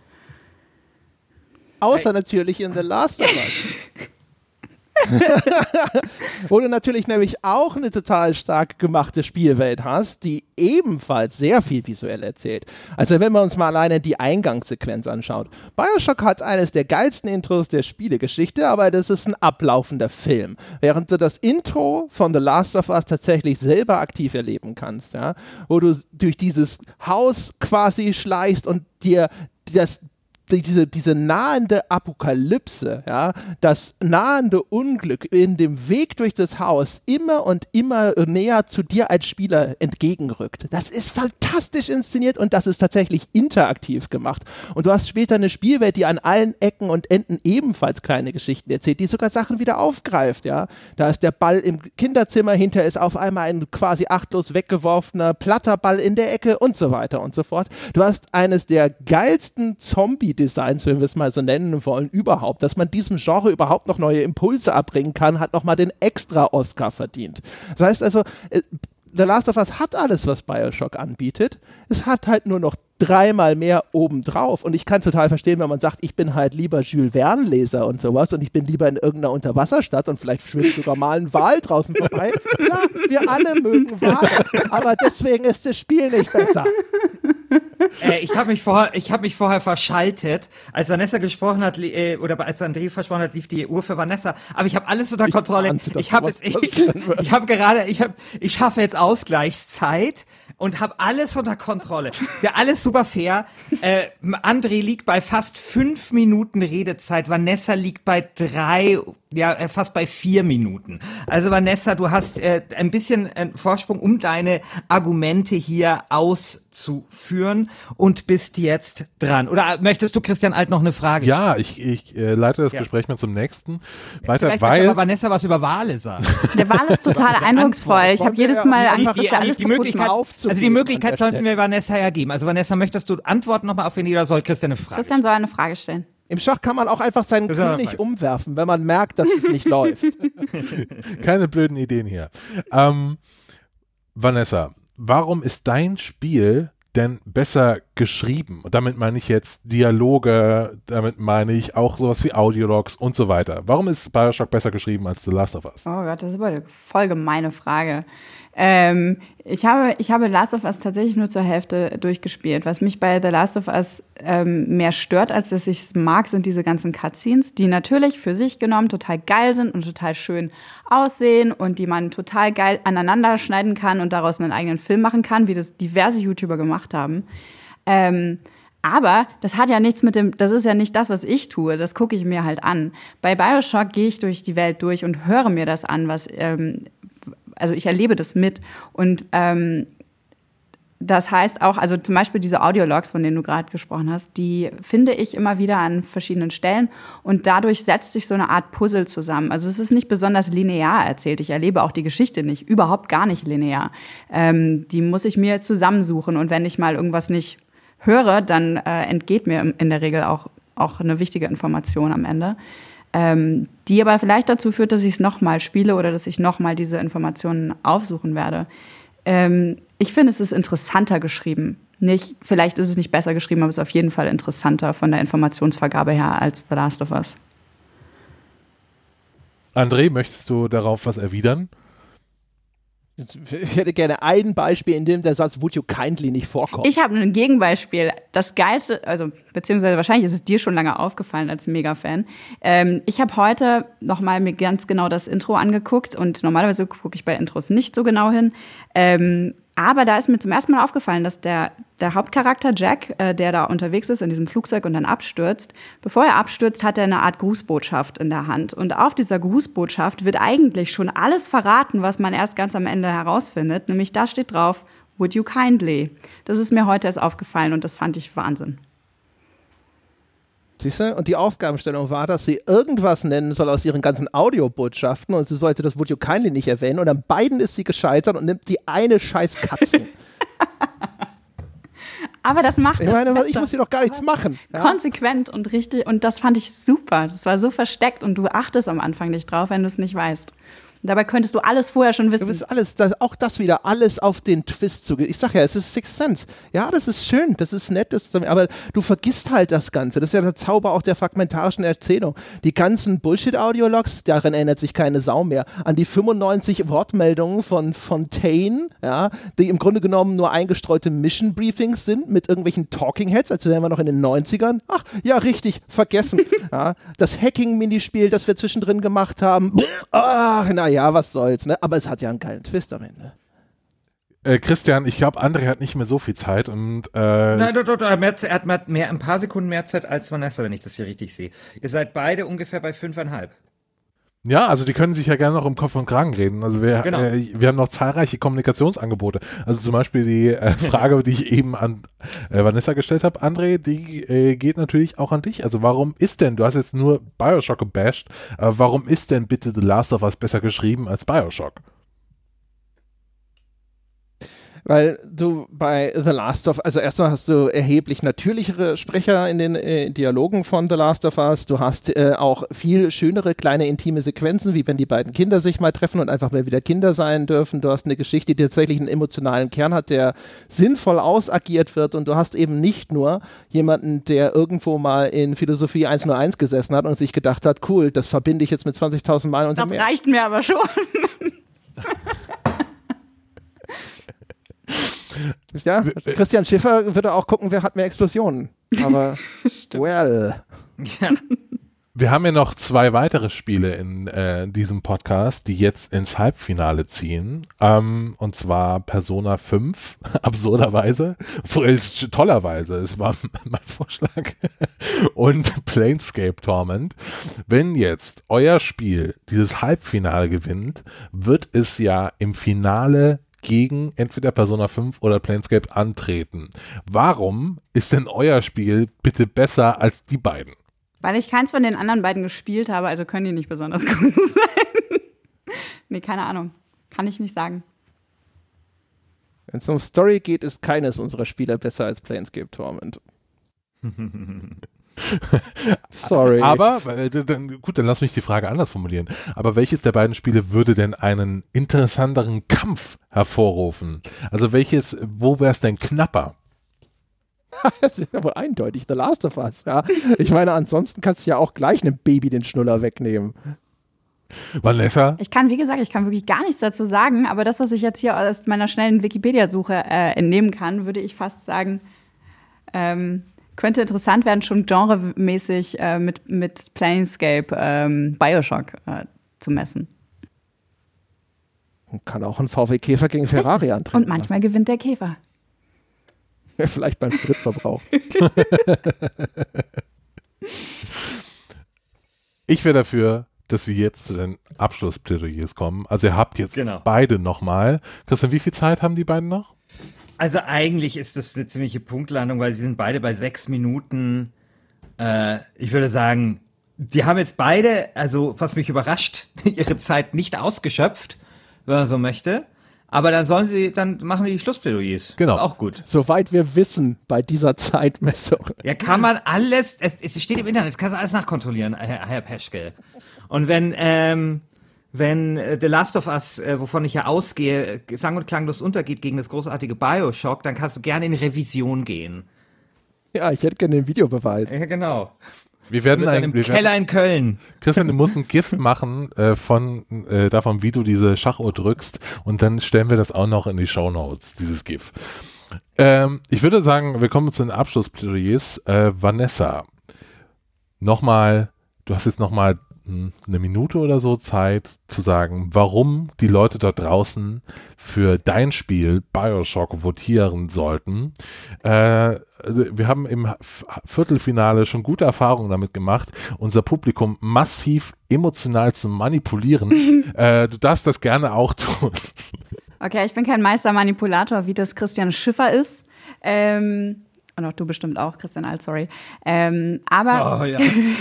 Außer natürlich in The Last of Us. Wo du natürlich nämlich auch eine total stark gemachte Spielwelt hast, die ebenfalls sehr viel visuell erzählt. Also wenn man uns mal alleine die Eingangssequenz anschaut. Bioshock hat eines der geilsten Intros der Spielegeschichte, aber das ist ein ablaufender Film. Während du das Intro von The Last of Us tatsächlich selber aktiv erleben kannst, ja, wo du durch dieses Haus quasi schleichst und dir das diese, diese nahende Apokalypse, ja, das nahende Unglück in dem Weg durch das Haus immer und immer näher zu dir als Spieler entgegenrückt. Das ist fantastisch inszeniert und das ist tatsächlich interaktiv gemacht. Und du hast später eine Spielwelt, die an allen Ecken und Enden ebenfalls kleine Geschichten erzählt, die sogar Sachen wieder aufgreift, ja. Da ist der Ball im Kinderzimmer, hinter ist auf einmal ein quasi achtlos weggeworfener platter Ball in der Ecke und so weiter und so fort. Du hast eines der geilsten Zombie- Designs, wenn wir es mal so nennen wollen, überhaupt. Dass man diesem Genre überhaupt noch neue Impulse abbringen kann, hat nochmal den extra Oscar verdient. Das heißt also, äh, The Last of Us hat alles, was Bioshock anbietet. Es hat halt nur noch dreimal mehr obendrauf. Und ich kann total verstehen, wenn man sagt, ich bin halt lieber Jules Verne-Leser und sowas und ich bin lieber in irgendeiner Unterwasserstadt und vielleicht schwimmt sogar mal ein Wal draußen vorbei. Klar, wir alle mögen Wale, aber deswegen ist das Spiel nicht besser. äh, ich habe mich vorher, ich habe mich vorher verschaltet, als Vanessa gesprochen hat äh, oder als André versprochen hat, lief die Uhr für Vanessa. Aber ich habe alles unter Kontrolle. Ich, ich habe ich, ich habe gerade, ich habe, ich schaffe jetzt Ausgleichszeit und habe alles unter Kontrolle. Ja, alles super fair. Äh, André liegt bei fast fünf Minuten Redezeit. Vanessa liegt bei drei, ja, äh, fast bei vier Minuten. Also Vanessa, du hast äh, ein bisschen äh, Vorsprung, um deine Argumente hier auszuführen und bist jetzt dran. Oder möchtest du Christian Alt noch eine Frage? Ja, ich, ich äh, leite das ja. Gespräch mal zum nächsten weiter, Vielleicht weil aber Vanessa was über Wale sagen. Der Wal ist total eindrucksvoll. Ich habe jedes Mal Angst, dass wir alles die Möglichkeit also die Möglichkeit sollten wir Vanessa ja geben. Also Vanessa, möchtest du Antworten nochmal auf wen oder soll Christian eine Frage Christian soll eine Frage stellen. Im Schach kann man auch einfach seinen König umwerfen, wenn man merkt, dass es nicht läuft. Keine blöden Ideen hier. Ähm, Vanessa, warum ist dein Spiel denn besser geschrieben? Und damit meine ich jetzt Dialoge, damit meine ich auch sowas wie Audiologs und so weiter. Warum ist Bioshock besser geschrieben als The Last of Us? Oh Gott, das ist aber eine voll gemeine Frage. Ähm, ich, habe, ich habe Last of Us tatsächlich nur zur Hälfte durchgespielt. Was mich bei The Last of Us ähm, mehr stört, als dass ich es mag, sind diese ganzen Cutscenes, die natürlich für sich genommen total geil sind und total schön aussehen und die man total geil aneinander schneiden kann und daraus einen eigenen Film machen kann, wie das diverse YouTuber gemacht haben. Ähm, aber das hat ja nichts mit dem, das ist ja nicht das, was ich tue, das gucke ich mir halt an. Bei Bioshock gehe ich durch die Welt durch und höre mir das an, was ähm, also ich erlebe das mit. Und ähm, das heißt auch, also zum Beispiel diese Audiologs, von denen du gerade gesprochen hast, die finde ich immer wieder an verschiedenen Stellen und dadurch setzt sich so eine Art Puzzle zusammen. Also es ist nicht besonders linear erzählt. Ich erlebe auch die Geschichte nicht, überhaupt gar nicht linear. Ähm, die muss ich mir zusammensuchen und wenn ich mal irgendwas nicht höre, dann äh, entgeht mir in der Regel auch, auch eine wichtige Information am Ende ähm, die aber vielleicht dazu führt, dass ich es nochmal spiele oder dass ich nochmal diese Informationen aufsuchen werde. Ähm, ich finde, es ist interessanter geschrieben. Nicht, vielleicht ist es nicht besser geschrieben, aber es ist auf jeden Fall interessanter von der Informationsvergabe her als The Last of Us. André, möchtest du darauf was erwidern? Ich hätte gerne ein Beispiel, in dem der Satz Would you kindly nicht vorkommt. Ich habe ein Gegenbeispiel. Das Geilste, also beziehungsweise wahrscheinlich ist es dir schon lange aufgefallen als Mega-Fan. Ähm, ich habe heute nochmal mir ganz genau das Intro angeguckt und normalerweise gucke ich bei Intros nicht so genau hin. Ähm, aber da ist mir zum ersten Mal aufgefallen, dass der, der Hauptcharakter Jack, äh, der da unterwegs ist in diesem Flugzeug und dann abstürzt, bevor er abstürzt, hat er eine Art Grußbotschaft in der Hand. Und auf dieser Grußbotschaft wird eigentlich schon alles verraten, was man erst ganz am Ende herausfindet. Nämlich da steht drauf, Would you kindly? Das ist mir heute erst aufgefallen und das fand ich Wahnsinn. Siehst du? Und die Aufgabenstellung war, dass sie irgendwas nennen soll aus ihren ganzen Audiobotschaften und sie sollte das Would you kindly nicht erwähnen und an beiden ist sie gescheitert und nimmt die eine scheiß Katze. Aber das macht Ich meine, ich muss hier doch gar nichts machen. Ja? Konsequent und richtig und das fand ich super. Das war so versteckt und du achtest am Anfang nicht drauf, wenn du es nicht weißt. Dabei könntest du alles vorher schon wissen. Du willst alles, das, auch das wieder, alles auf den Twist zu. Ich sag ja, es ist Sixth Sense. Ja, das ist schön, das ist nett, das, aber du vergisst halt das Ganze. Das ist ja der Zauber auch der fragmentarischen Erzählung. Die ganzen Bullshit-Audiologs, daran erinnert sich keine Sau mehr. An die 95 Wortmeldungen von Fontaine, ja, die im Grunde genommen nur eingestreute Mission-Briefings sind mit irgendwelchen Talking Heads, als wären wir noch in den 90ern. Ach, ja, richtig, vergessen. ja, das Hacking-Minispiel, das wir zwischendrin gemacht haben. Ach, naja ja, was soll's, ne? Aber es hat ja einen geilen Twist am Ende. Äh, Christian, ich glaube, André hat nicht mehr so viel Zeit und äh Nein, doch, doch, doch, er hat mehr, mehr, ein paar Sekunden mehr Zeit als Vanessa, wenn ich das hier richtig sehe. Ihr seid beide ungefähr bei fünfeinhalb. Ja, also die können sich ja gerne noch im Kopf und Kragen reden. Also wir, genau. äh, wir haben noch zahlreiche Kommunikationsangebote. Also zum Beispiel die äh, Frage, die ich eben an äh, Vanessa gestellt habe, André, die äh, geht natürlich auch an dich. Also warum ist denn, du hast jetzt nur Bioshock gebasht, aber warum ist denn bitte The Last of Us besser geschrieben als Bioshock? Weil du bei The Last of also erstmal hast du erheblich natürlichere Sprecher in den äh, Dialogen von The Last of Us. Du hast äh, auch viel schönere kleine intime Sequenzen, wie wenn die beiden Kinder sich mal treffen und einfach mal wieder Kinder sein dürfen. Du hast eine Geschichte, die tatsächlich einen emotionalen Kern hat, der sinnvoll ausagiert wird und du hast eben nicht nur jemanden, der irgendwo mal in Philosophie 101 gesessen hat und sich gedacht hat, cool, das verbinde ich jetzt mit 20.000 Mal und Das reicht mir aber schon. Ja, Christian Schiffer würde auch gucken, wer hat mehr Explosionen. Aber, well. Ja. Wir haben ja noch zwei weitere Spiele in äh, diesem Podcast, die jetzt ins Halbfinale ziehen. Ähm, und zwar Persona 5, absurderweise, tollerweise, es war mein Vorschlag. und Planescape Torment. Wenn jetzt euer Spiel dieses Halbfinale gewinnt, wird es ja im Finale gegen entweder Persona 5 oder Planescape antreten. Warum ist denn euer Spiel bitte besser als die beiden? Weil ich keins von den anderen beiden gespielt habe, also können die nicht besonders gut sein. nee, keine Ahnung. Kann ich nicht sagen. Wenn es um Story geht, ist keines unserer Spieler besser als Planescape Torment. Sorry. Aber, äh, dann, gut, dann lass mich die Frage anders formulieren. Aber welches der beiden Spiele würde denn einen interessanteren Kampf hervorrufen? Also welches, wo wäre es denn knapper? das ist ja wohl eindeutig The Last of Us. Ja. Ich meine, ansonsten kannst du ja auch gleich einem Baby den Schnuller wegnehmen. Vanessa? Ich kann, wie gesagt, ich kann wirklich gar nichts dazu sagen, aber das, was ich jetzt hier aus meiner schnellen Wikipedia-Suche äh, entnehmen kann, würde ich fast sagen, ähm, könnte interessant werden, schon genremäßig äh, mit, mit Planescape ähm, Bioshock äh, zu messen. Man kann auch ein VW Käfer gegen Ferrari antreten. Und manchmal lassen. gewinnt der Käfer. Vielleicht beim Spritverbrauch. ich wäre dafür, dass wir jetzt zu den Abschlussplädoyers kommen. Also ihr habt jetzt genau. beide nochmal. Christian, wie viel Zeit haben die beiden noch? Also eigentlich ist das eine ziemliche Punktlandung, weil sie sind beide bei sechs Minuten. Äh, ich würde sagen, die haben jetzt beide, also was mich überrascht, ihre Zeit nicht ausgeschöpft, wenn man so möchte. Aber dann sollen sie, dann machen die Schlussplädoyers. Genau. Auch gut. Soweit wir wissen bei dieser Zeitmessung. Ja, kann man alles, es, es steht im Internet, kannst du alles nachkontrollieren, Herr, Herr Peschke. Und wenn, ähm, wenn äh, The Last of Us, äh, wovon ich ja ausgehe, sang- und klanglos untergeht gegen das großartige Bioshock, dann kannst du gerne in Revision gehen. Ja, ich hätte gerne den Videobeweis. Ja, genau. Wir werden ein, wir Keller in Köln. Christian, du musst ein Gift machen äh, von äh, davon, wie du diese Schachuhr drückst und dann stellen wir das auch noch in die Show Notes, dieses GIF. Ähm, ich würde sagen, wir kommen zu den Abschlussplädoyers. Äh, Vanessa, nochmal, du hast jetzt nochmal eine Minute oder so Zeit zu sagen, warum die Leute dort draußen für dein Spiel Bioshock votieren sollten. Äh, also wir haben im Viertelfinale schon gute Erfahrungen damit gemacht, unser Publikum massiv emotional zu manipulieren. äh, du darfst das gerne auch tun. Okay, ich bin kein Meistermanipulator, wie das Christian Schiffer ist. Ähm, und auch du bestimmt auch, Christian Alt, sorry. Ähm, aber oh, ja.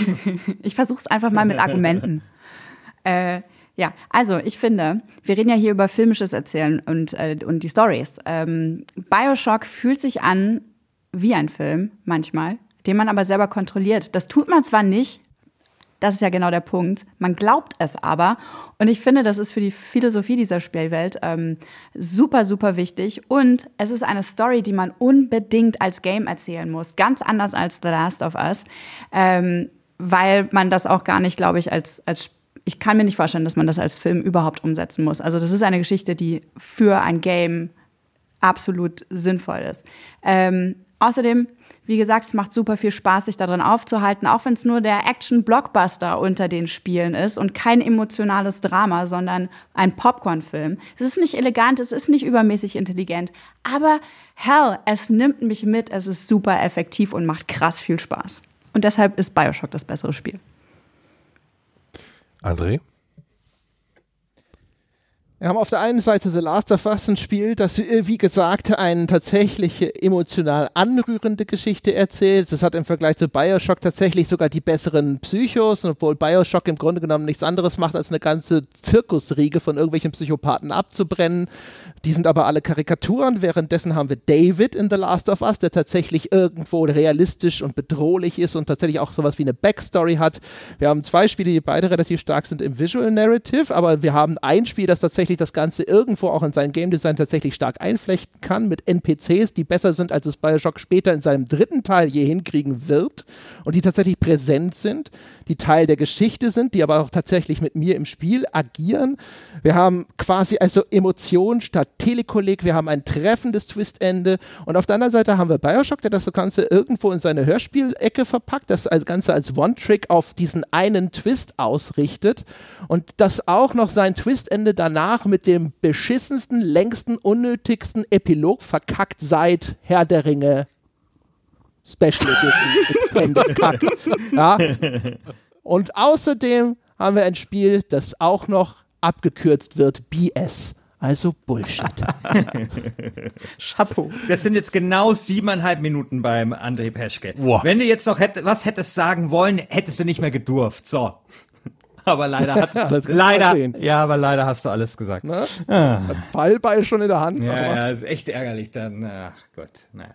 ich versuche es einfach mal mit Argumenten. äh, ja, also ich finde, wir reden ja hier über filmisches Erzählen und, äh, und die Stories. Ähm, Bioshock fühlt sich an wie ein Film manchmal, den man aber selber kontrolliert. Das tut man zwar nicht, das ist ja genau der Punkt. Man glaubt es aber. Und ich finde, das ist für die Philosophie dieser Spielwelt ähm, super, super wichtig. Und es ist eine Story, die man unbedingt als Game erzählen muss. Ganz anders als The Last of Us. Ähm, weil man das auch gar nicht, glaube ich, als, als ich kann mir nicht vorstellen, dass man das als Film überhaupt umsetzen muss. Also das ist eine Geschichte, die für ein Game absolut sinnvoll ist. Ähm, außerdem wie gesagt, es macht super viel Spaß, sich darin aufzuhalten, auch wenn es nur der Action-Blockbuster unter den Spielen ist und kein emotionales Drama, sondern ein Popcorn-Film. Es ist nicht elegant, es ist nicht übermäßig intelligent, aber hell, es nimmt mich mit, es ist super effektiv und macht krass viel Spaß. Und deshalb ist Bioshock das bessere Spiel. André? Wir haben auf der einen Seite The Last of Us ein Spiel, das, äh, wie gesagt, eine tatsächlich emotional anrührende Geschichte erzählt. Es hat im Vergleich zu Bioshock tatsächlich sogar die besseren Psychos, obwohl Bioshock im Grunde genommen nichts anderes macht, als eine ganze Zirkusriege von irgendwelchen Psychopathen abzubrennen. Die sind aber alle Karikaturen. Währenddessen haben wir David in The Last of Us, der tatsächlich irgendwo realistisch und bedrohlich ist und tatsächlich auch sowas wie eine Backstory hat. Wir haben zwei Spiele, die beide relativ stark sind im Visual Narrative, aber wir haben ein Spiel, das tatsächlich tatsächlich das Ganze irgendwo auch in sein Game Design tatsächlich stark einflechten kann mit NPCs, die besser sind, als es Bioshock später in seinem dritten Teil je hinkriegen wird und die tatsächlich präsent sind, die Teil der Geschichte sind, die aber auch tatsächlich mit mir im Spiel agieren. Wir haben quasi also Emotionen statt Telekolleg, wir haben ein treffendes Twistende. Und auf der anderen Seite haben wir Bioshock, der das Ganze irgendwo in seine Hörspielecke verpackt, das Ganze als One-Trick auf diesen einen Twist ausrichtet. Und das auch noch sein Twistende danach mit dem beschissensten, längsten, unnötigsten Epilog verkackt seit Herr der Ringe Special Edition Extended Kack. Ja. Und außerdem haben wir ein Spiel, das auch noch abgekürzt wird BS. Also Bullshit. Chapeau. Das sind jetzt genau siebeneinhalb Minuten beim André Peschke. Wow. Wenn du jetzt noch hätt, was hättest sagen wollen, hättest du nicht mehr gedurft. So. Aber leider hat's, ja, leider, ja, aber leider hast du alles gesagt. Ne? Ah. Als Fallbeil schon in der Hand. Ja, ja, ist echt ärgerlich dann. Ach Gott, naja.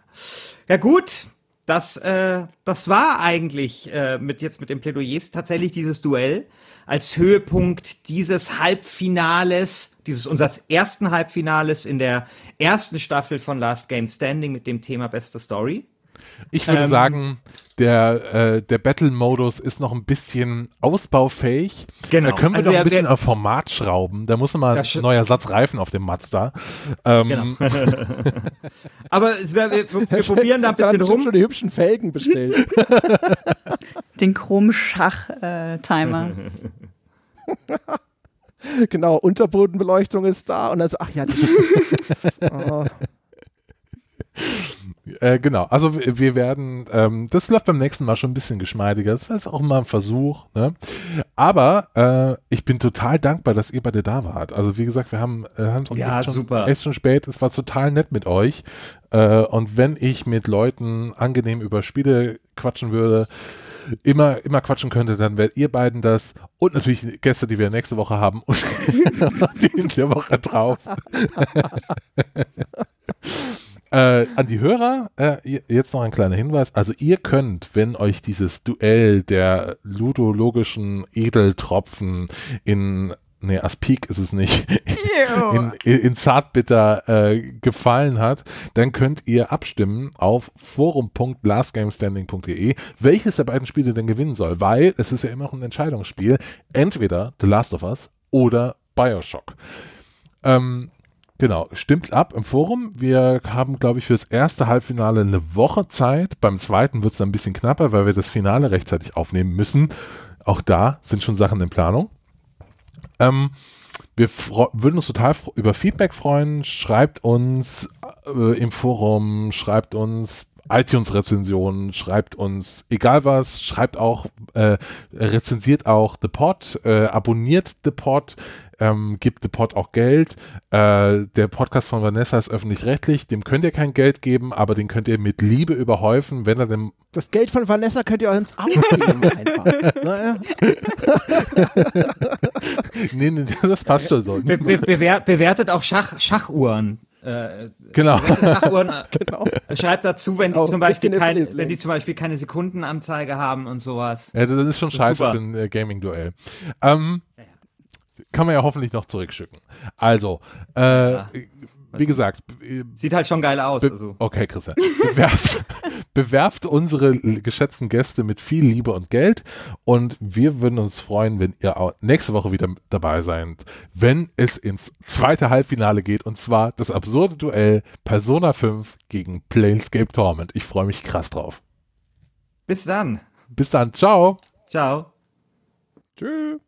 Ja gut, das, äh, das war eigentlich äh, mit jetzt mit den Plädoyers tatsächlich dieses Duell als Höhepunkt dieses Halbfinales, dieses unseres ersten Halbfinales in der ersten Staffel von Last Game Standing mit dem Thema Beste Story. Ich würde ähm, sagen, der, äh, der Battle-Modus ist noch ein bisschen ausbaufähig. Genau. Da können wir also noch ein bisschen auf Format schrauben. Da muss mal ein neuer Satz Reifen auf dem Mazda. Ähm. Genau. Aber wär, wir, wir probieren da ein bisschen rum. schon die hübschen Felgen bestellt. Den Chromschach-Timer. genau, Unterbodenbeleuchtung ist da und also, ach ja. oh. Äh, genau, also wir werden, ähm, das läuft beim nächsten Mal schon ein bisschen geschmeidiger. Das ist auch mal ein Versuch. Ne? Aber äh, ich bin total dankbar, dass ihr beide da wart. Also wie gesagt, wir haben, äh, haben es ja, schon, super. echt schon spät. Es war total nett mit euch. Äh, und wenn ich mit Leuten angenehm über Spiele quatschen würde, immer, immer quatschen könnte, dann wärt ihr beiden das und natürlich die Gäste, die wir nächste Woche haben und die in der Woche drauf. Äh, an die Hörer, äh, jetzt noch ein kleiner Hinweis. Also ihr könnt, wenn euch dieses Duell der ludologischen Edeltropfen in nee, Aspik ist es nicht, in, in, in Zartbitter äh, gefallen hat, dann könnt ihr abstimmen auf forum.lastgamestanding.de, welches der beiden Spiele denn gewinnen soll, weil es ist ja immer noch ein Entscheidungsspiel, entweder The Last of Us oder Bioshock. Ähm, Genau, stimmt ab im Forum. Wir haben, glaube ich, für das erste Halbfinale eine Woche Zeit. Beim zweiten wird es dann ein bisschen knapper, weil wir das Finale rechtzeitig aufnehmen müssen. Auch da sind schon Sachen in Planung. Ähm, wir würden uns total über Feedback freuen. Schreibt uns äh, im Forum, schreibt uns iTunes-Rezensionen, schreibt uns egal was, schreibt auch, äh, rezensiert auch The Pod, äh, abonniert The Pod, ähm, gibt The Pod auch Geld. Äh, der Podcast von Vanessa ist öffentlich-rechtlich, dem könnt ihr kein Geld geben, aber den könnt ihr mit Liebe überhäufen, wenn er dem. Das Geld von Vanessa könnt ihr uns auch geben, einfach. nee, nee, das passt schon so. Be be bewertet auch Schach Schachuhren. Äh, genau. Schachuhren, genau. Schreibt dazu, wenn die, zum Beispiel kein, wenn die zum Beispiel keine Sekundenanzeige haben und sowas. Ja, das ist schon das scheiße für ein äh, Gaming-Duell. Ähm, ja, ja kann man ja hoffentlich noch zurückschicken. Also, äh, ja. Wie gesagt. Sieht halt schon geil aus. Also. Okay, Christian. Bewerft, bewerft unsere geschätzten Gäste mit viel Liebe und Geld und wir würden uns freuen, wenn ihr auch nächste Woche wieder dabei seid, wenn es ins zweite Halbfinale geht und zwar das absurde Duell Persona 5 gegen Planescape Torment. Ich freue mich krass drauf. Bis dann. Bis dann. Ciao. Ciao. Tschüss.